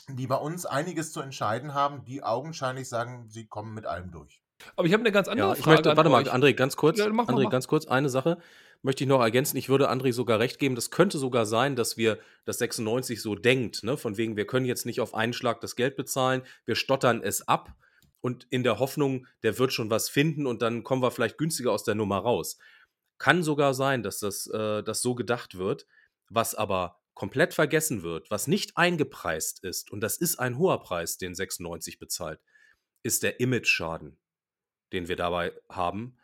Speaker 1: die bei uns einiges zu entscheiden haben, die augenscheinlich sagen, sie kommen mit allem durch.
Speaker 4: Aber ich habe eine ganz andere
Speaker 2: Ja, ich
Speaker 4: Frage.
Speaker 2: möchte, warte mal. André, ganz kurz.
Speaker 4: Ja, mach
Speaker 2: André,
Speaker 4: mach.
Speaker 2: ganz kurz, eine Sache möchte ich noch ergänzen. Ich würde André sogar recht geben, das könnte sogar sein, dass wir das 96 so denkt, ne? von wegen, wir können jetzt nicht auf einen Schlag das Geld bezahlen, wir stottern es ab und in der Hoffnung, der wird schon was finden und dann kommen wir vielleicht günstiger aus der Nummer raus. Kann sogar sein, dass das, äh, das so gedacht wird, was aber komplett vergessen wird, was nicht eingepreist ist, und das ist ein hoher Preis, den 96 bezahlt, ist der Image-Schaden, den wir dabei haben.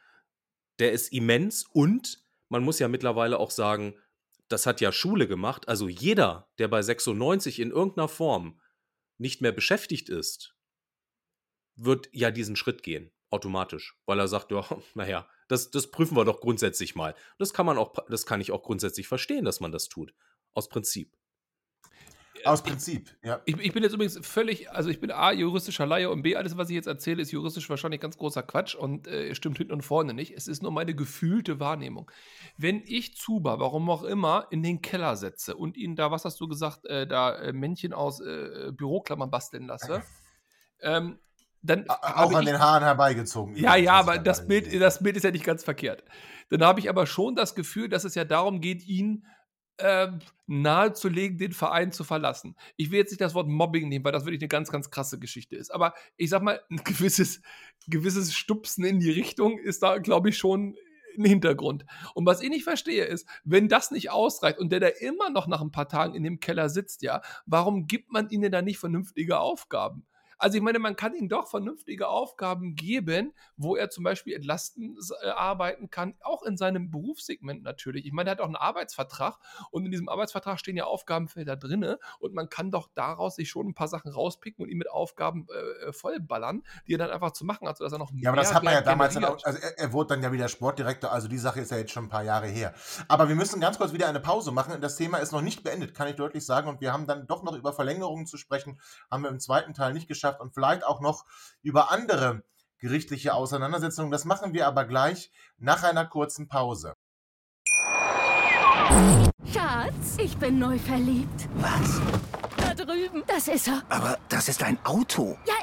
Speaker 2: Der ist immens und man muss ja mittlerweile auch sagen, das hat ja Schule gemacht. Also jeder, der bei 96 in irgendeiner Form nicht mehr beschäftigt ist, wird ja diesen Schritt gehen, automatisch, weil er sagt, ja, naja, das, das prüfen wir doch grundsätzlich mal. Das kann man auch, das kann ich auch grundsätzlich verstehen, dass man das tut. Aus Prinzip.
Speaker 1: Aus Prinzip, ja.
Speaker 4: Ich, ich bin jetzt übrigens völlig, also ich bin A, juristischer Laie und B, alles, was ich jetzt erzähle, ist juristisch wahrscheinlich ganz großer Quatsch und äh, stimmt hinten und vorne nicht. Es ist nur meine gefühlte Wahrnehmung. Wenn ich Zuba, warum auch immer, in den Keller setze und ihn da, was hast du gesagt, äh, da äh, Männchen aus äh, Büroklammern basteln lasse, ähm, dann.
Speaker 1: Auch an
Speaker 4: ich-
Speaker 1: den Haaren herbeigezogen.
Speaker 4: ja, ja, aber
Speaker 1: da
Speaker 4: das Bild, das Bild ist ja nicht ganz verkehrt. Dann habe ich aber schon das Gefühl, dass es ja darum geht, ihn ähm, nahezulegen, den Verein zu verlassen. Ich will jetzt nicht das Wort Mobbing nehmen, weil das wirklich eine ganz, ganz krasse Geschichte ist. Aber ich sag mal, ein gewisses, gewisses Stupsen in die Richtung ist da, glaube ich, schon ein Hintergrund. Und was ich nicht verstehe ist, wenn das nicht ausreicht und der da immer noch nach ein paar Tagen in dem Keller sitzt, ja, warum gibt man ihnen da nicht vernünftige Aufgaben? Also ich meine, man kann ihm doch vernünftige Aufgaben geben, wo er zum Beispiel entlastend äh, arbeiten kann, auch in seinem Berufssegment natürlich. Ich meine, er hat auch einen Arbeitsvertrag und in diesem Arbeitsvertrag stehen ja Aufgabenfelder drinne und man kann doch daraus sich schon ein paar Sachen rauspicken und ihn mit Aufgaben äh, vollballern, die er dann einfach zu machen hat, sodass er noch
Speaker 1: Ja, aber das hat man ja damals dann auch, also er, er wurde dann ja wieder Sportdirektor, also die Sache ist ja jetzt schon ein paar Jahre her. Aber wir müssen ganz kurz wieder eine Pause machen. Das Thema ist noch nicht beendet, kann ich deutlich sagen. Und wir haben dann doch noch über Verlängerungen zu sprechen, haben wir im zweiten Teil nicht geschafft und vielleicht auch noch über andere gerichtliche Auseinandersetzungen. Das machen wir aber gleich nach einer kurzen Pause.
Speaker 5: Schatz, ich bin neu verliebt.
Speaker 6: Was?
Speaker 5: Da drüben. Das ist er.
Speaker 6: Aber das ist ein Auto.
Speaker 5: Ja,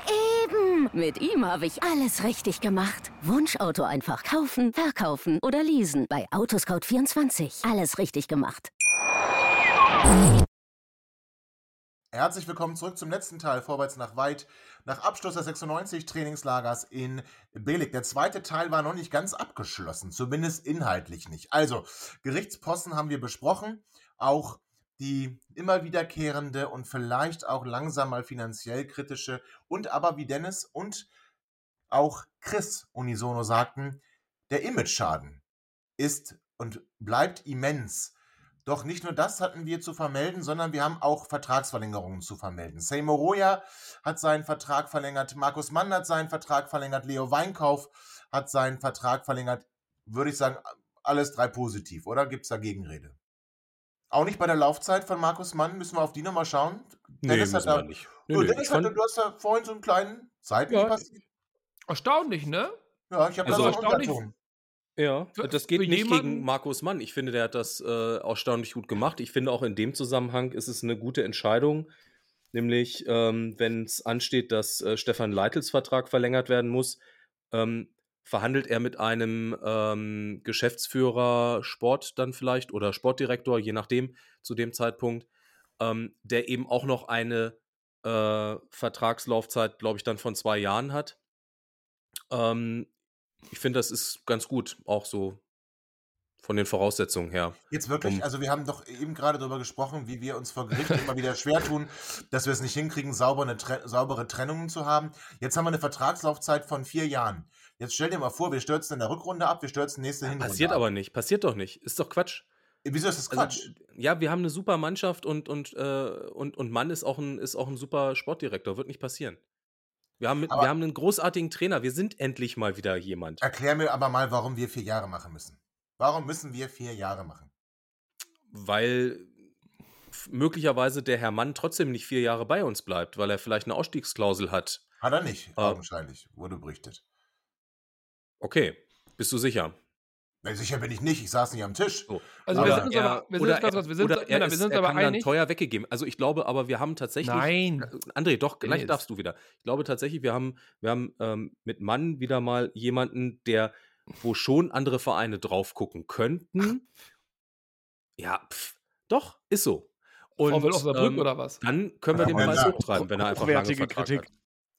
Speaker 5: eben. Mit ihm habe ich alles richtig gemacht. Wunschauto einfach kaufen, verkaufen oder leasen. Bei Autoscout24. Alles richtig gemacht.
Speaker 1: Herzlich willkommen zurück zum letzten Teil, vorwärts nach weit, nach Abschluss des 96 Trainingslagers in Belik. Der zweite Teil war noch nicht ganz abgeschlossen, zumindest inhaltlich nicht. Also, Gerichtsposten haben wir besprochen, auch die immer wiederkehrende und vielleicht auch langsam mal finanziell kritische und aber wie Dennis und auch Chris unisono sagten, der Image-Schaden ist und bleibt immens. Doch nicht nur das hatten wir zu vermelden, sondern wir haben auch Vertragsverlängerungen zu vermelden. Seymour Roya hat seinen Vertrag verlängert, Markus Mann hat seinen Vertrag verlängert, Leo Weinkauf hat seinen Vertrag verlängert. Würde ich sagen, alles drei positiv, oder? Gibt es da Gegenrede? Auch nicht bei der Laufzeit von Markus Mann, müssen wir auf die nochmal schauen.
Speaker 2: Nee,
Speaker 1: Dennis
Speaker 2: müssen
Speaker 1: hat da,
Speaker 2: nicht.
Speaker 1: Du,
Speaker 2: Nee, nee,
Speaker 1: Dennis hatte, du hast da vorhin so einen kleinen Seiten.
Speaker 2: Ja.
Speaker 4: Erstaunlich, ne?
Speaker 1: ja, ich habe
Speaker 2: Also
Speaker 1: da so einen
Speaker 4: erstaunlich-
Speaker 1: Unterton.
Speaker 2: Ja, das geht nicht
Speaker 4: jemanden-
Speaker 2: gegen Markus Mann. Ich finde, der hat das äh, erstaunlich gut gemacht. Ich finde auch in dem Zusammenhang ist es eine gute Entscheidung, nämlich ähm, wenn es ansteht, dass äh, Stefan Leitels Vertrag verlängert werden muss, ähm, verhandelt er mit einem ähm, Geschäftsführer Sport dann vielleicht oder Sportdirektor, je nachdem, zu dem Zeitpunkt. ähm, der eben auch noch eine äh, Vertragslaufzeit, glaube ich, dann von zwei Jahren hat. Ähm, ich finde, das ist ganz gut, auch so von den Voraussetzungen her.
Speaker 1: Jetzt wirklich,
Speaker 2: Um-
Speaker 1: also wir haben doch eben gerade darüber gesprochen, wie wir uns vor Gericht immer wieder schwer tun, dass wir es nicht hinkriegen, saubere, Tre saubere Trennungen zu haben. Jetzt haben wir eine Vertragslaufzeit von vier Jahren. Jetzt stell dir mal vor, wir stürzen in der Rückrunde ab, wir stürzen nächste Hinrunde
Speaker 2: Passiert
Speaker 1: ab.
Speaker 2: aber nicht, passiert doch nicht. Ist doch Quatsch.
Speaker 1: Wieso ist das
Speaker 2: Also,
Speaker 1: Quatsch?
Speaker 2: ja, wir haben eine super Mannschaft und, und, äh, und, und Mann ist auch, ein, ist auch ein super Sportdirektor. Wird nicht passieren. Wir haben,
Speaker 1: Aber-
Speaker 2: wir haben einen großartigen Trainer. Wir sind endlich mal wieder jemand.
Speaker 1: Erklär mir aber mal, warum wir vier Jahre machen müssen. Warum müssen wir vier Jahre machen?
Speaker 2: Weil möglicherweise der Herr Mann trotzdem nicht vier Jahre bei uns bleibt, weil er vielleicht eine Ausstiegsklausel hat.
Speaker 1: Hat er nicht,
Speaker 2: Ah.
Speaker 1: augenscheinlich, wurde berichtet.
Speaker 2: Okay, bist du sicher?
Speaker 1: Na, sicher bin ich nicht, ich saß nicht am Tisch.
Speaker 2: So.
Speaker 4: Also
Speaker 1: Aber
Speaker 4: wir sind uns
Speaker 2: er-
Speaker 4: aber, wir sind
Speaker 2: er-
Speaker 4: kurz, wir sind,
Speaker 2: er,
Speaker 4: Männer, wir sind
Speaker 2: er
Speaker 4: aber
Speaker 2: kann dann
Speaker 4: einig.
Speaker 2: teuer weggegeben. Also ich glaube aber, wir haben tatsächlich.
Speaker 4: Nein.
Speaker 2: Äh, André, doch, gleich
Speaker 4: Dennis.
Speaker 2: darfst du wieder. Ich glaube tatsächlich, wir haben, wir haben ähm, mit Mann wieder mal jemanden, der, wo schon andere Vereine drauf gucken könnten. Ja, pff, doch, ist so. Und
Speaker 4: VfL Osnabrück
Speaker 2: ähm,
Speaker 4: oder was?
Speaker 2: dann können wir
Speaker 1: Ja,
Speaker 2: den Preis
Speaker 1: ja,
Speaker 2: hochtreiben, wenn er einfach lange
Speaker 3: Kritik.
Speaker 2: hat.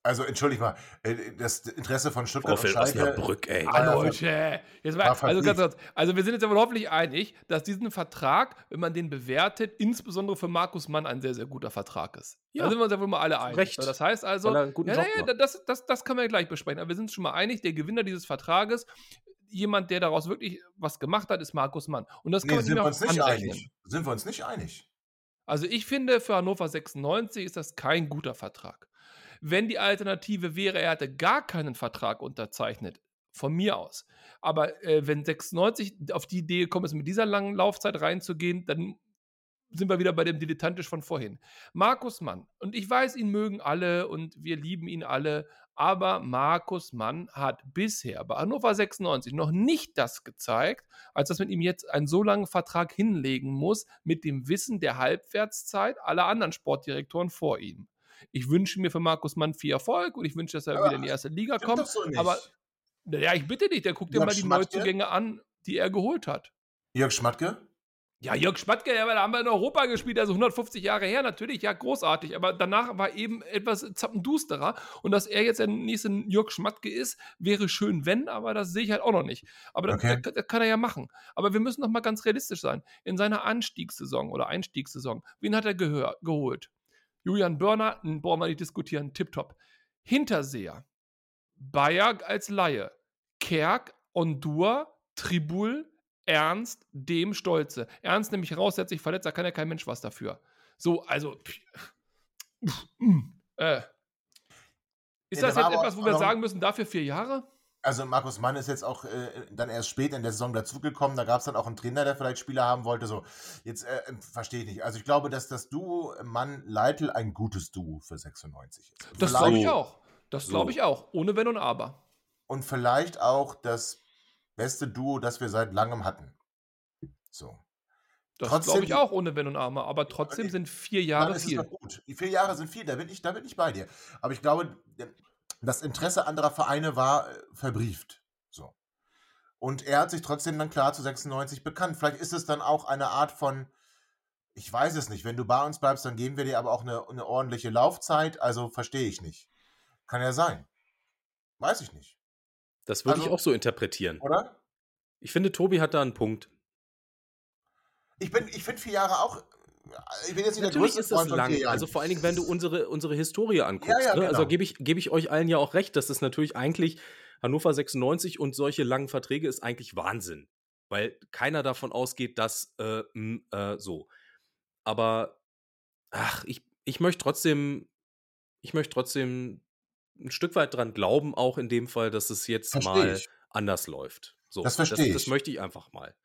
Speaker 1: Also entschuldig mal, äh, das Interesse von Stuttgart und
Speaker 2: VfL
Speaker 1: Schalke.
Speaker 2: Osnabrück, ey.
Speaker 1: Ah, ja,
Speaker 4: Leute, jetzt mal, also ganz kurz, also wir sind jetzt aber hoffentlich einig, dass diesen Vertrag, wenn man den bewertet, insbesondere für Markus Mann ein sehr, sehr guter Vertrag ist.
Speaker 2: Ja.
Speaker 4: Da sind wir uns ja wohl mal alle einig.
Speaker 2: Recht.
Speaker 4: Das heißt also, ja, ja,
Speaker 2: macht.
Speaker 4: das, das, das können wir gleich besprechen, aber wir sind uns schon mal einig, der Gewinner dieses Vertrages, jemand, der daraus wirklich was gemacht hat, ist Markus Mann. Und das kann
Speaker 1: Nee,
Speaker 4: man
Speaker 1: sind wir
Speaker 4: auch
Speaker 1: uns nicht
Speaker 4: anrechnen.
Speaker 1: einig. Sind wir uns nicht einig.
Speaker 4: Also ich finde, für Hannover 96 ist das kein guter Vertrag. Wenn die Alternative wäre, er hätte gar keinen Vertrag unterzeichnet, von mir aus. Aber äh, wenn 96 auf die Idee gekommen ist, mit dieser langen Laufzeit reinzugehen, dann sind wir wieder bei dem Dilettantisch von vorhin. Markus Mann, und ich weiß, ihn mögen alle und wir lieben ihn alle, aber Markus Mann hat bisher bei Hannover 96 noch nicht das gezeigt, als dass man ihm jetzt einen so langen Vertrag hinlegen muss, mit dem Wissen der Halbwertszeit aller anderen Sportdirektoren vor ihm. Ich wünsche mir für Markus Mann viel Erfolg und ich wünsche, dass er
Speaker 1: Aber
Speaker 4: wieder in die erste Liga kommt.
Speaker 1: so.
Speaker 4: Aber naja, ich bitte dich, der guckt dir mal die
Speaker 1: Schmatke?
Speaker 4: Neuzugänge an, die er geholt hat.
Speaker 1: Jörg Schmatke?
Speaker 4: Ja, Jörg Schmatke, ja, da haben wir in Europa gespielt, also 150 Jahre her, natürlich, ja, großartig. Aber danach war eben etwas zappendusterer. Und dass er jetzt der nächste Jörg Schmatke ist, wäre schön, wenn, aber das sehe ich halt auch noch nicht. Aber das,
Speaker 1: Okay.
Speaker 4: das, das kann er ja machen. Aber wir müssen noch mal ganz realistisch sein. In seiner Anstiegssaison oder Einstiegssaison, wen hat er gehör, geholt? Julian Börner, brauchen wir nicht diskutieren, tipptopp. Hinterseher, Bayer als Laie, Kerk, Ondur, Tribul, Ernst, dem Stolze. Ernst nämlich raus, der hat sich verletzt, da kann ja kein Mensch was dafür. So, also. mm, äh. Ist das jetzt etwas, wo wir sagen müssen, dafür vier Jahre?
Speaker 1: Also Markus Mann ist jetzt auch äh, dann erst spät in der Saison dazugekommen. Da gab es dann auch einen Trainer, der vielleicht Spieler haben wollte. So, jetzt äh, verstehe ich nicht. Also ich glaube, dass das Duo Mann-Leitl ein gutes Duo für 96 ist.
Speaker 4: Das glaube ich auch. Das glaube ich auch. Ohne Wenn und Aber.
Speaker 1: Und vielleicht auch das beste Duo, das wir seit langem hatten. So.
Speaker 4: Das glaube ich auch ohne Wenn und Aber. Aber trotzdem sind vier Jahre
Speaker 1: ist es
Speaker 4: viel.
Speaker 1: doch gut. Die vier Jahre sind viel, da bin ich, da bin ich bei dir. Aber ich glaube, das Interesse anderer Vereine war äh, verbrieft. So. Und er hat sich trotzdem dann klar zu 96 bekannt. Vielleicht ist es dann auch eine Art von, ich weiß es nicht, wenn du bei uns bleibst, dann geben wir dir aber auch eine, eine ordentliche Laufzeit. Also verstehe ich nicht. Kann ja sein. Weiß ich nicht.
Speaker 2: Das würde ich
Speaker 1: Also-
Speaker 2: auch so interpretieren.
Speaker 1: Oder?
Speaker 2: Ich finde, Tobi hat da einen Punkt.
Speaker 1: Ich bin, ich finde vier Jahre auch. Ich bin jetzt nicht der
Speaker 2: Natürlich
Speaker 1: größte
Speaker 2: ist das
Speaker 1: Freund
Speaker 2: lang. Also vor allen Dingen, wenn du unsere, unsere Historie anguckst.
Speaker 1: Ja, ja,
Speaker 2: ne? Also
Speaker 1: genau.
Speaker 2: gebe ich, gebe ich euch allen ja auch recht, dass das natürlich eigentlich Hannover 96 und solche langen Verträge ist eigentlich Wahnsinn. Weil keiner davon ausgeht, dass äh, m, äh, so. Aber ach, ich, ich möchte trotzdem, ich möchte trotzdem ein Stück weit dran glauben, auch in dem Fall, dass es jetzt
Speaker 1: Versteh
Speaker 2: mal
Speaker 1: ich.
Speaker 2: anders läuft. So,
Speaker 1: Das versteh
Speaker 2: Das
Speaker 1: ich.
Speaker 2: möchte ich einfach mal.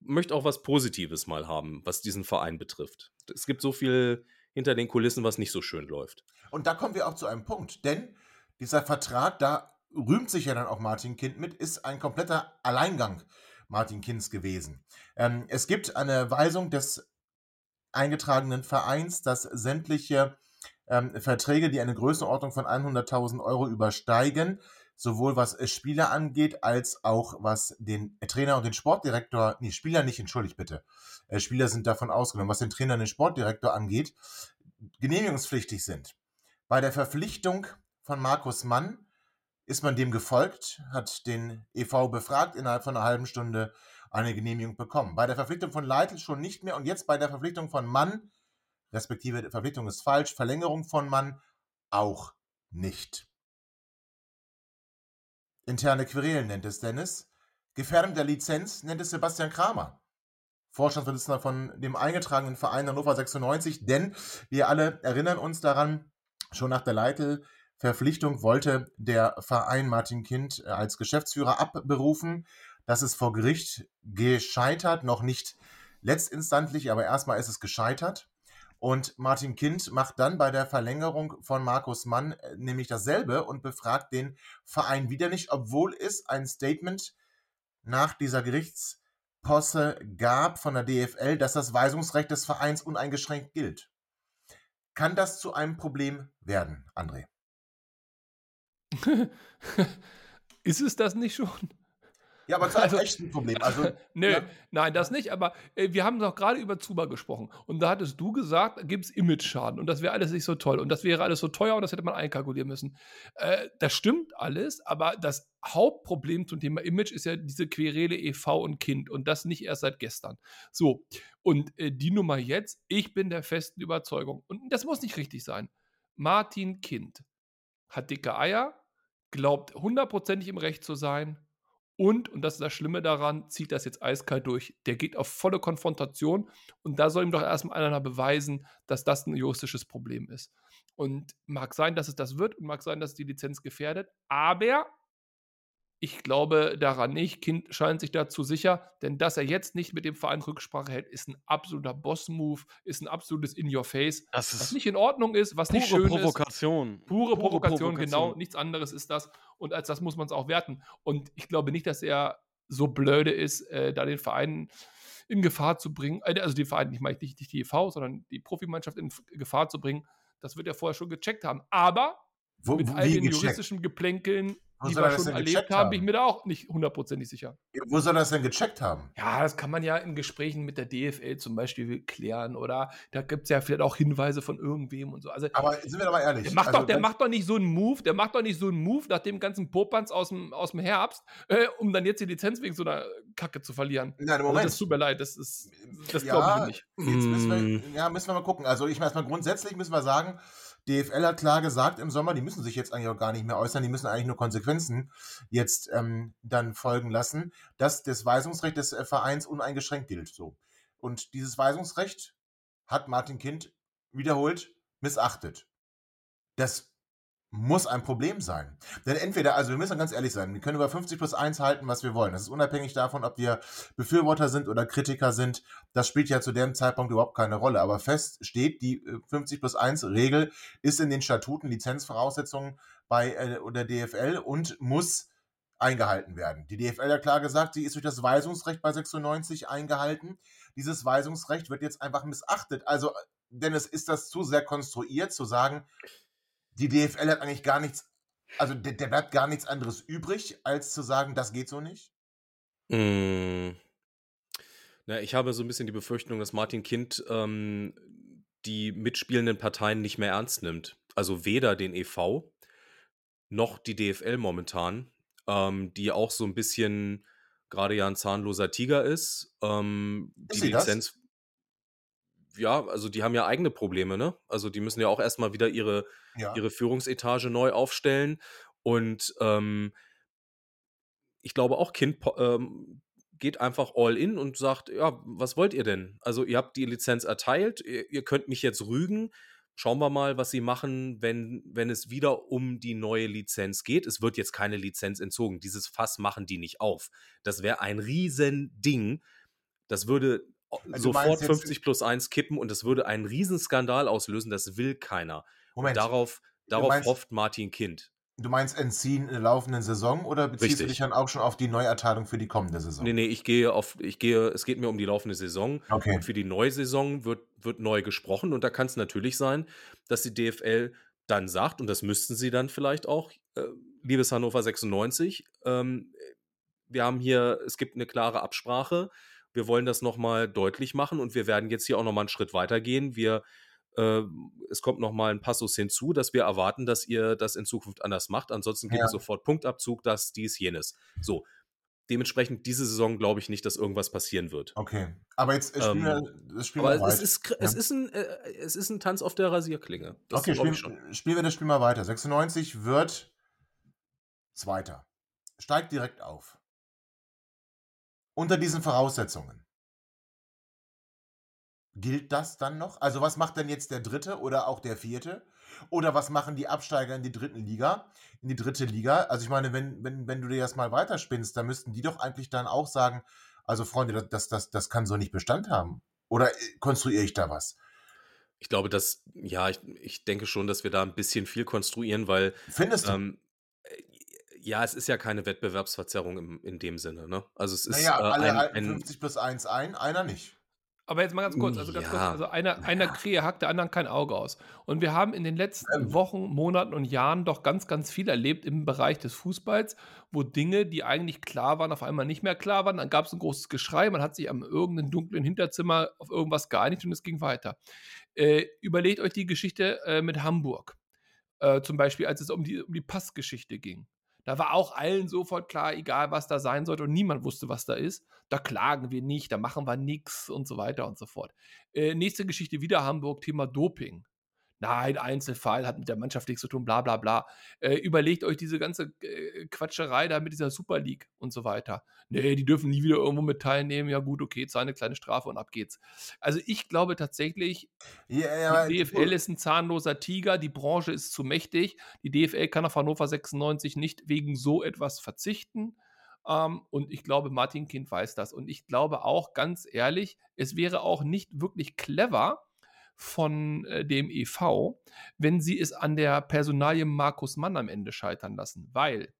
Speaker 2: Möchte auch was Positives mal haben, was diesen Verein betrifft. Es gibt so viel hinter den Kulissen, was nicht so schön läuft.
Speaker 1: Und da kommen wir auch zu einem Punkt. Denn dieser Vertrag, da rühmt sich ja dann auch Martin Kind mit, ist ein kompletter Alleingang Martin Kinds gewesen. Ähm, es gibt eine Weisung des eingetragenen Vereins, dass sämtliche ähm, Verträge, die eine Größenordnung von 100.000 Euro übersteigen, sowohl was äh, Spieler angeht, als auch was den Trainer und den Sportdirektor, nee, Spieler nicht, entschuldigt bitte. Äh, Spieler sind davon ausgenommen, was den Trainer und den Sportdirektor angeht, genehmigungspflichtig sind. Bei der Verpflichtung von Markus Mann ist man dem gefolgt, hat den EV befragt, innerhalb von einer halben Stunde eine Genehmigung bekommen. Bei der Verpflichtung von Leitl schon nicht mehr und jetzt bei der Verpflichtung von Mann, respektive Verpflichtung ist falsch, Verlängerung von Mann auch nicht. Interne Querelen nennt es Dennis. Gefährdung der Lizenz nennt es Sebastian Kramer. Vorstandsvorsitzender von dem eingetragenen Verein Hannover 96, denn wir alle erinnern uns daran, schon nach der Leitl-Verpflichtung wollte der Verein Martin Kind äh, als Geschäftsführer abberufen. Das ist vor Gericht gescheitert, noch nicht letztinstantlich, aber erstmal ist es gescheitert. Und Martin Kind macht dann bei der Verlängerung von Markus Mann äh, nämlich dasselbe und befragt den Verein wieder nicht, obwohl es ein Statement nach dieser Gerichtsposse gab von der DFL, dass das Weisungsrecht des Vereins uneingeschränkt gilt. Kann das zu einem Problem werden, André?
Speaker 4: Ist es das nicht schon?
Speaker 1: Ja, aber zu einem also, echten Problem. Also,
Speaker 4: nö,
Speaker 1: ja.
Speaker 4: nein, das nicht. Aber äh, wir haben doch gerade über Zuba gesprochen. Und da hattest du gesagt, da gibt es Image-Schaden. Und das wäre alles nicht so toll. Und das wäre alles so teuer und das hätte man einkalkulieren müssen. Äh, das stimmt alles. Aber das Hauptproblem zum Thema Image ist ja diese Querele e.V. und Kind. Und das nicht erst seit gestern. So. Und äh, die Nummer jetzt, ich bin der festen Überzeugung. Und das muss nicht richtig sein. Martin Kind hat dicke Eier, glaubt hundertprozentig im Recht zu sein und, und das ist das Schlimme daran, zieht das jetzt eiskalt durch. Der geht auf volle Konfrontation und da soll ihm doch erstmal einer beweisen, dass das ein juristisches Problem ist. Und mag sein, dass es das wird und mag sein, dass es die Lizenz gefährdet, aber ich glaube daran nicht. Kind scheint sich dazu sicher, denn dass er jetzt nicht mit dem Verein Rücksprache hält, ist ein absoluter Boss-Move, ist ein absolutes In-Your-Face, was nicht in Ordnung ist, was nicht schön
Speaker 3: Provokation.
Speaker 4: ist. Pure, Pure Provokation. Provokation, genau. Nichts anderes ist das. Und als das muss man es auch werten. Und ich glaube nicht, dass er so blöde ist, äh, da den Verein in Gefahr zu bringen. Äh, also den Verein, ich meine nicht, nicht die EV, sondern die Profimannschaft in Gefahr zu bringen. Das wird er vorher schon gecheckt haben. Aber wo, mit all den gecheckt? juristischen Geplänkeln die wir schon erlebt haben, bin ich mir da auch nicht hundertprozentig sicher.
Speaker 1: Wo soll er das denn gecheckt haben?
Speaker 4: Ja, das kann man ja in Gesprächen mit der DFL zum Beispiel klären oder da gibt es ja vielleicht auch Hinweise von irgendwem und so. Also,
Speaker 1: aber sind wir doch mal ehrlich.
Speaker 4: Der macht, also, doch, der macht doch nicht so einen Move, der macht doch nicht so einen Move nach dem ganzen Popanz aus dem, aus dem Herbst, äh, um dann jetzt die Lizenz wegen so einer Kacke zu verlieren.
Speaker 1: Nein, Moment. Also
Speaker 4: das tut mir leid, das ist, das ja, glaube ich nicht.
Speaker 1: Jetzt müssen wir, mm. ja, müssen wir mal gucken. Also ich meine, erstmal grundsätzlich müssen wir sagen, DFL hat klar gesagt im Sommer, die müssen sich jetzt eigentlich auch gar nicht mehr äußern, die müssen eigentlich nur Konsequenzen jetzt ähm, dann folgen lassen, dass das Weisungsrecht des äh, Vereins uneingeschränkt gilt. So. Und dieses Weisungsrecht hat Martin Kind wiederholt missachtet. Das muss ein Problem sein. Denn entweder, also wir müssen ganz ehrlich sein, wir können über 50 plus 1 halten, was wir wollen. Das ist unabhängig davon, ob wir Befürworter sind oder Kritiker sind. Das spielt ja zu dem Zeitpunkt überhaupt keine Rolle. Aber fest steht, die 50 äh, plus 1 Regel ist in den Statuten Lizenzvoraussetzungen bei äh, der DFL und muss eingehalten werden. Die DFL hat klar gesagt, sie ist durch das Weisungsrecht bei 96 eingehalten. Dieses Weisungsrecht wird jetzt einfach missachtet. Also, denn es ist das zu sehr konstruiert, zu sagen, die DFL hat eigentlich gar nichts, also der, der, bleibt gar nichts anderes übrig, als zu sagen, das geht so nicht?
Speaker 2: Mm. Na, ich habe so ein bisschen die Befürchtung, dass Martin Kind ähm, die mitspielenden Parteien nicht mehr ernst nimmt. Also weder den EV noch die DFL momentan, ähm, die auch so ein bisschen gerade ja ein zahnloser Tiger ist. Ähm, ist die Lizenz. Das? Ja, also die haben ja eigene Probleme, ne? Also die müssen ja auch erstmal wieder ihre ja. ihre Führungsetage neu aufstellen. Und ähm, ich glaube auch, Kind ähm, geht einfach all in und sagt, ja, was wollt ihr denn? Also ihr habt die Lizenz erteilt, ihr, ihr könnt mich jetzt rügen. Schauen wir mal, was sie machen, wenn, wenn es wieder um die neue Lizenz geht. Es wird jetzt keine Lizenz entzogen. Dieses Fass machen die nicht auf. Das wäre ein Riesending. Das würde also sofort 50 plus 1 kippen und das würde einen Riesenskandal auslösen. Das will keiner. Moment. Und darauf, darauf meinst, hofft Martin Kind.
Speaker 1: Du meinst entziehen in der laufenden Saison oder beziehst Richtig. du dich dann auch schon auf die Neuerteilung für die kommende Saison?
Speaker 2: Nee, nee, ich gehe auf, ich gehe, es geht mir um die laufende Saison.
Speaker 1: Okay.
Speaker 2: Und für die neue Saison wird, wird neu gesprochen. Und da kann es natürlich sein, dass die DFL dann sagt, und das müssten sie dann vielleicht auch, äh, liebes Hannover 96, ähm, wir haben hier, es gibt eine klare Absprache. Wir wollen das nochmal deutlich machen und wir werden jetzt hier auch nochmal einen Schritt weitergehen. Wir, äh, es kommt nochmal ein Passus hinzu, dass wir erwarten, dass ihr das in Zukunft anders macht. Ansonsten gibt
Speaker 1: Ja.
Speaker 2: es sofort Punktabzug, das, dies, jenes. So. Dementsprechend diese Saison glaube ich nicht, dass irgendwas passieren wird.
Speaker 1: Okay. Aber jetzt spielen
Speaker 2: Ähm,
Speaker 1: wir das Spiel
Speaker 2: Aber
Speaker 1: mal
Speaker 2: es
Speaker 1: weiter.
Speaker 2: ist, kr- es,
Speaker 1: Ja.
Speaker 2: ist ein, äh, es ist ein Tanz auf der Rasierklinge. Das
Speaker 1: okay, spielen, spielen wir das Spiel mal weiter. 96 wird Zweiter. Steigt direkt auf. Unter diesen Voraussetzungen. Gilt das dann noch? Also was macht denn jetzt der dritte oder auch der vierte? Oder was machen die Absteiger in die dritten Liga, in die dritte Liga? Also ich meine, wenn, wenn, wenn du dir das mal weiterspinnst, dann müssten die doch eigentlich dann auch sagen, also Freunde, das, das, das, das kann so nicht Bestand haben. Oder äh, konstruiere ich da was?
Speaker 2: Ich glaube, dass, ja, ich, ich denke schon, dass wir da ein bisschen viel konstruieren, weil
Speaker 1: Findest du?
Speaker 2: ähm, äh, ja, es ist ja keine Wettbewerbsverzerrung im, in dem Sinne, ne? Also es ist
Speaker 1: naja,
Speaker 2: äh,
Speaker 1: alle
Speaker 2: ein,
Speaker 1: halten
Speaker 2: ein
Speaker 1: 50 plus 1 ein, einer nicht.
Speaker 4: Aber jetzt mal ganz kurz, also ganz
Speaker 2: Ja.
Speaker 4: kurz, also einer, einer Krähe hackt der anderen kein Auge aus. Und wir haben in den letzten. Wochen, Monaten und Jahren doch ganz, ganz viel erlebt im Bereich des Fußballs, wo Dinge, die eigentlich klar waren, auf einmal nicht mehr klar waren. Dann gab es ein großes Geschrei, man hat sich am irgendeinem dunklen Hinterzimmer auf irgendwas geeinigt und es ging weiter. Äh, überlegt euch die Geschichte äh, mit Hamburg. Äh, zum Beispiel, als es um die, um die Passgeschichte ging. Da war auch allen sofort klar, egal was da sein sollte und niemand wusste, was da ist. Da klagen wir nicht, da machen wir nichts und so weiter und so fort. Äh, nächste Geschichte wieder Hamburg, Thema Doping. Nein, Einzelfall hat mit der Mannschaft nichts zu tun, bla bla bla. Äh, überlegt euch diese ganze äh, Quatscherei da mit dieser Super League und so weiter. Nee, die dürfen nie wieder irgendwo mit teilnehmen. Ja, gut, okay, zahl eine kleine Strafe und ab geht's. Also ich glaube tatsächlich,
Speaker 1: ja,
Speaker 4: die DFL ist ein zahnloser Tiger, die Branche ist zu mächtig. Die DFL kann auf Hannover 96 nicht wegen so etwas verzichten. Ähm, und ich glaube, Martin Kind weiß das. Und ich glaube auch, ganz ehrlich, es wäre auch nicht wirklich clever von äh, dem EV, wenn sie es an der Personalie Markus Mann am Ende scheitern lassen. Weil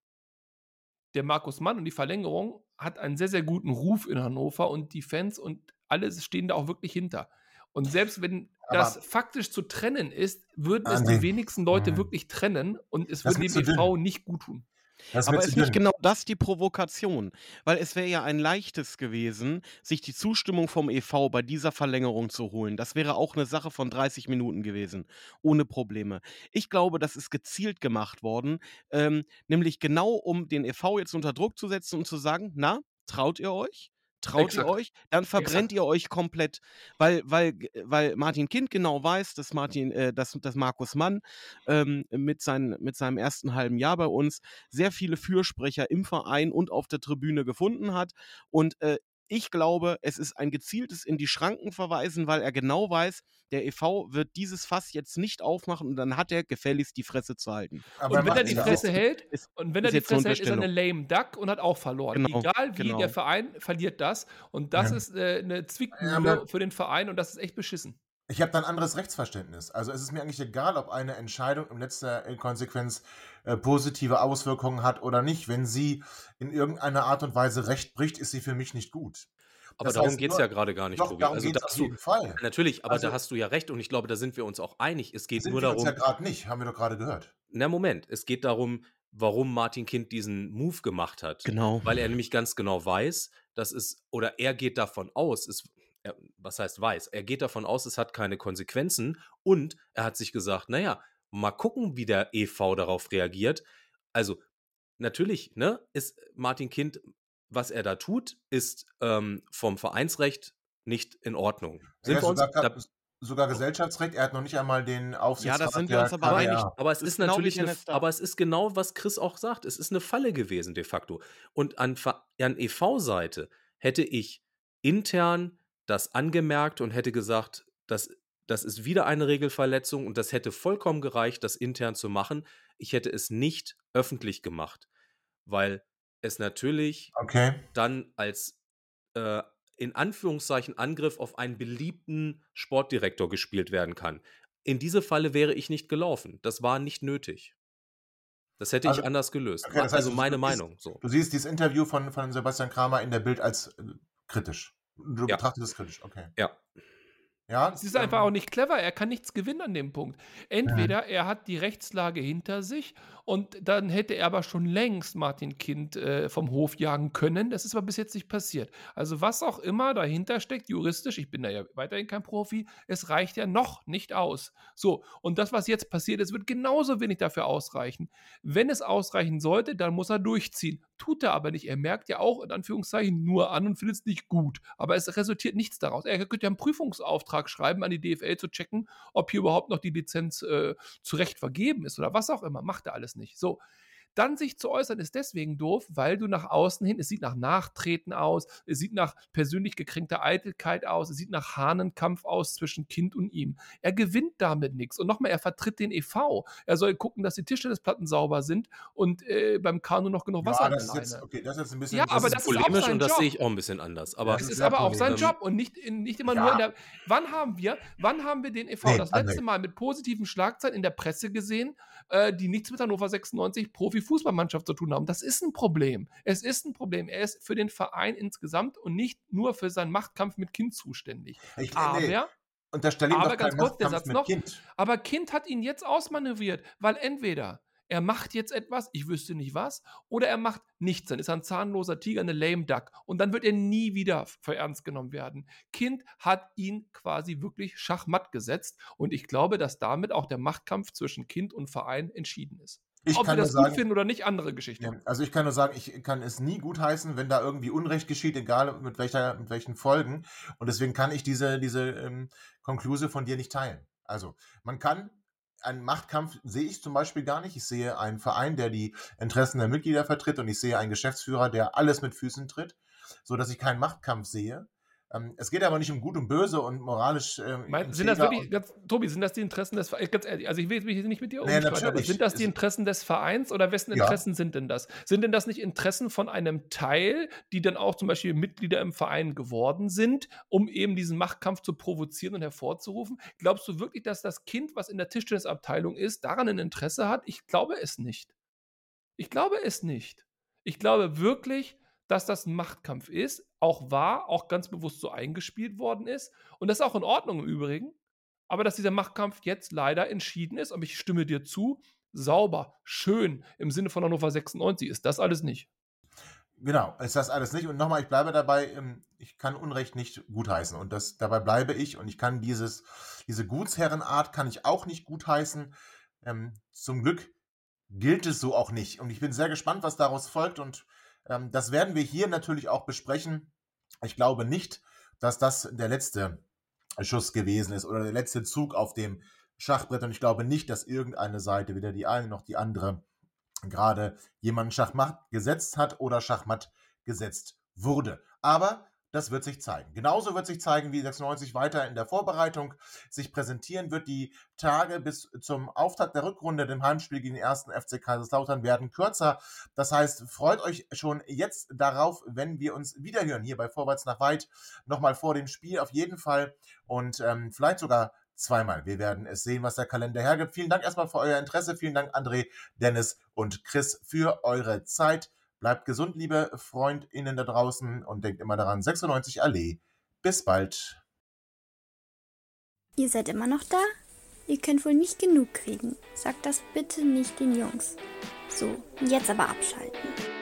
Speaker 4: der Markus Mann und die Verlängerung hat einen sehr, sehr guten Ruf in Hannover und die Fans und alle stehen da auch wirklich hinter. Und selbst wenn
Speaker 1: Aber-
Speaker 4: das faktisch zu trennen ist, würden es die wenigsten Leute
Speaker 1: Mhm.
Speaker 4: wirklich trennen und es würde dem. EV nicht gut tun.
Speaker 1: Das
Speaker 3: Aber ist nicht genau das die Provokation? Weil es wäre ja ein leichtes gewesen, sich die Zustimmung vom EV bei dieser Verlängerung zu holen. Das wäre auch eine Sache von 30 Minuten gewesen, ohne Probleme. Ich glaube, das ist gezielt gemacht worden, ähm, nämlich genau um den EV jetzt unter Druck zu setzen und zu sagen, na, traut ihr euch? Traut
Speaker 1: Exakt.
Speaker 3: ihr euch? Dann verbrennt ihr euch komplett, weil, weil, weil Martin Kind genau weiß, dass Martin, äh, dass, dass Markus Mann ähm, mit, seinen, mit seinem ersten halben Jahr bei uns sehr viele Fürsprecher im Verein und auf der Tribüne gefunden hat. Und äh, ich glaube, es ist ein gezieltes in die Schranken verweisen, weil er genau weiß, der EV wird dieses Fass jetzt nicht aufmachen und dann hat er gefälligst die Fresse zu halten.
Speaker 1: Aber
Speaker 4: und wenn er die Fresse
Speaker 1: auch.
Speaker 4: hält,
Speaker 3: Ist-
Speaker 4: und wenn er die Fresse hält, ist er eine lame Duck und hat auch verloren.
Speaker 3: Genau,
Speaker 4: Egal wie,
Speaker 3: genau.
Speaker 4: der Verein verliert das. Und das
Speaker 1: Ja.
Speaker 4: ist äh, eine Zwickmühle
Speaker 1: Ja,
Speaker 4: für den Verein und das ist echt beschissen.
Speaker 1: Ich habe da ein anderes Rechtsverständnis. Also es ist mir eigentlich egal, ob eine Entscheidung in letzter Konsequenz äh, positive Auswirkungen hat oder nicht. Wenn sie in irgendeiner Art und Weise Recht bricht, ist sie für mich nicht gut.
Speaker 2: Aber
Speaker 1: Das
Speaker 2: darum geht es ja gerade gar nicht,
Speaker 1: Doch,
Speaker 2: Tobi.
Speaker 1: darum
Speaker 2: Also
Speaker 1: geht es
Speaker 2: da
Speaker 1: auf
Speaker 2: du,
Speaker 1: jeden Fall.
Speaker 2: natürlich, aber
Speaker 1: Also-
Speaker 2: da hast du ja recht und ich glaube, da sind wir uns auch einig. Es geht
Speaker 1: Sind
Speaker 2: nur
Speaker 1: wir uns
Speaker 2: darum,
Speaker 1: ja gerade nicht, haben wir doch gerade gehört.
Speaker 2: na Moment, es geht darum, warum Martin Kind diesen Move gemacht hat.
Speaker 3: Genau.
Speaker 2: Weil er nämlich ganz genau weiß, dass es, oder er geht davon aus, es, er, was heißt weiß, er geht davon aus, es hat keine Konsequenzen und er hat sich gesagt, naja, mal gucken, wie der EV darauf reagiert. Also, natürlich, ne, ist Martin Kind, was er da tut, ist ähm, vom Vereinsrecht nicht in Ordnung. Sind
Speaker 1: Er
Speaker 2: wir
Speaker 1: hat
Speaker 2: uns,
Speaker 1: sogar,
Speaker 2: da,
Speaker 1: sogar Gesellschaftsrecht, er hat noch nicht einmal den Aufsichtsrat.
Speaker 3: sind wir uns aber
Speaker 2: aber,
Speaker 3: einig.
Speaker 2: Aber es
Speaker 3: Das
Speaker 2: ist
Speaker 3: ist genau
Speaker 2: natürlich, eine, aber es ist genau, was Chris auch sagt. Es ist eine Falle gewesen de facto. Und an, an EV-Seite hätte ich intern das angemerkt und hätte gesagt, das, das ist wieder eine Regelverletzung und das hätte vollkommen gereicht, das intern zu machen. Ich hätte es nicht öffentlich gemacht, weil es natürlich
Speaker 1: Okay.
Speaker 2: dann als äh, in Anführungszeichen Angriff auf einen beliebten Sportdirektor gespielt werden kann. In diese Falle wäre ich nicht gelaufen. Das war nicht nötig. Das hätte
Speaker 1: Also-
Speaker 2: ich anders gelöst.
Speaker 1: okay, das heißt,
Speaker 2: also meine
Speaker 1: du
Speaker 2: Meinung. So.
Speaker 1: Du siehst dieses Interview von, von Sebastian Kramer in der Bild als äh, kritisch. Du
Speaker 2: Ja.
Speaker 1: betrachtest es kritisch, okay.
Speaker 2: Ja.
Speaker 1: Ja,
Speaker 4: Es ist einfach
Speaker 1: ähm,
Speaker 4: auch nicht clever. Er kann nichts gewinnen an dem Punkt. Entweder er hat die Rechtslage hinter sich Und dann hätte er aber schon längst Martin Kind äh, vom Hof jagen können. Das ist aber bis jetzt nicht passiert. Also was auch immer dahinter steckt, juristisch, ich bin da ja weiterhin kein Profi, es reicht ja noch nicht aus. So, und das, was jetzt passiert ist, wird genauso wenig dafür ausreichen. Wenn es ausreichen sollte, dann muss er durchziehen. Tut er aber nicht. Er merkt ja auch in Anführungszeichen nur an und findet es nicht gut. Aber es resultiert nichts daraus. Er könnte ja einen Prüfungsauftrag schreiben an die DFL zu checken, ob hier überhaupt noch die Lizenz äh, zu Recht vergeben ist oder was auch immer. Macht er alles nicht. So. Dann sich zu äußern ist deswegen doof, weil du nach außen hin, es sieht nach Nachtreten aus, es sieht nach persönlich gekränkter Eitelkeit aus, es sieht nach Hahnenkampf aus zwischen Kind und ihm. Er gewinnt damit nichts. Und nochmal, er vertritt den EV. Er soll gucken, dass die Tischtennisplatten sauber sind und äh, beim Kanu noch genug Wasser
Speaker 1: ja, das ist jetzt, okay, das ist jetzt ein bisschen
Speaker 4: ja, aber das,
Speaker 2: ist polemisch und das
Speaker 4: Job.
Speaker 2: sehe ich auch ein bisschen anders. Aber
Speaker 4: das ist aber auch sein Job und nicht, in, nicht immer
Speaker 1: Ja.
Speaker 4: nur in der. Wann haben wir, wann haben wir den EV
Speaker 1: Nee,
Speaker 4: das letzte Mal mit positiven Schlagzeilen in der Presse gesehen, äh, die nichts mit Hannover 96 Profi-Fußballmannschaft zu tun haben? Das ist ein Problem. Es ist ein Problem. Er ist für den Verein insgesamt und nicht nur für seinen Machtkampf mit Kind zuständig.
Speaker 1: Ich,
Speaker 4: Aber,
Speaker 1: nee, unterstelle ihm
Speaker 4: aber
Speaker 1: doch
Speaker 4: ganz kurz, der Satz noch.
Speaker 1: Kind.
Speaker 4: aber Kind hat ihn jetzt ausmanövriert, weil entweder er macht jetzt etwas, ich wüsste nicht was, oder er macht nichts. Dann ist er ein zahnloser Tiger, eine lame duck. Und dann wird er nie wieder für ernst genommen werden. Kind hat ihn quasi wirklich schachmatt gesetzt. Und ich glaube, dass damit auch der Machtkampf zwischen Kind und Verein entschieden ist.
Speaker 1: Ich
Speaker 4: Ob wir
Speaker 1: kann nur
Speaker 4: das gut
Speaker 1: sagen,
Speaker 4: finden oder nicht, andere Geschichte.
Speaker 1: Ja, also ich kann nur sagen, ich kann es nie gutheißen, wenn da irgendwie Unrecht geschieht, egal mit, welcher, mit welchen Folgen. Und deswegen kann ich diese, diese ähm, Konkluse von dir nicht teilen. Also man kann, einen Machtkampf sehe ich zum Beispiel gar nicht. Ich sehe einen Verein, der die Interessen der Mitglieder vertritt und ich sehe einen Geschäftsführer, der alles mit Füßen tritt, so dass ich keinen Machtkampf sehe. Ähm, es geht aber nicht um Gut und Böse und moralisch. Ähm,
Speaker 4: Mein, sind das wirklich, ganz, Tobi, sind das die Interessen des Vereins? Ganz ehrlich, also ich will mich hier nicht mit dir
Speaker 1: Nee,
Speaker 4: aber sind das die
Speaker 1: Es-
Speaker 4: Interessen des Vereins oder wessen
Speaker 1: Ja.
Speaker 4: Interessen sind denn das? Sind denn das nicht Interessen von einem Teil, die dann auch zum Beispiel Mitglieder im Verein geworden sind, um eben diesen Machtkampf zu provozieren und hervorzurufen? Glaubst du wirklich, dass das Kind, was in der Tischtennisabteilung ist, daran ein Interesse hat? Ich glaube es nicht. Ich glaube es nicht. Ich glaube wirklich, dass das ein Machtkampf ist, auch war, auch ganz bewusst so eingespielt worden ist. Und das ist auch in Ordnung im Übrigen. Aber dass dieser Machtkampf jetzt leider entschieden ist, und ich stimme dir zu, sauber, schön im Sinne von Hannover 96 ist das alles nicht.
Speaker 1: Genau, ist das alles nicht. Und nochmal, ich bleibe dabei, ähm, ich kann Unrecht nicht gutheißen. Und das, dabei bleibe ich. Und ich kann dieses, diese Gutsherrenart kann ich auch nicht gutheißen. Ähm, zum Glück gilt es so auch nicht. Und ich bin sehr gespannt, was daraus folgt. Und ähm, das werden wir hier natürlich auch besprechen. Ich glaube nicht, dass das der letzte Schuss gewesen ist oder der letzte Zug auf dem Schachbrett. Und ich glaube nicht, dass irgendeine Seite, weder die eine noch die andere, gerade jemanden Schachmatt gesetzt hat oder Schachmatt gesetzt wurde. Aber das wird sich zeigen. Genauso wird sich zeigen, wie 96 weiter in der Vorbereitung sich präsentieren wird. Die Tage bis zum Auftakt der Rückrunde, dem Heimspiel gegen den ersten FC Kaiserslautern, werden kürzer. Das heißt, freut euch schon jetzt darauf, wenn wir uns wiederhören hier bei Vorwärts nach Weit, nochmal vor dem Spiel auf jeden Fall und ähm, vielleicht sogar zweimal. Wir werden es sehen, was der Kalender hergibt. Vielen Dank erstmal für euer Interesse. Vielen Dank, André, Dennis und Chris, für eure Zeit. Bleibt gesund, liebe FreundInnen da draußen und denkt immer daran, 96 Allee. Bis bald.
Speaker 7: Ihr seid immer noch da? Ihr könnt wohl nicht genug kriegen. Sagt das bitte nicht den Jungs. So, jetzt aber abschalten.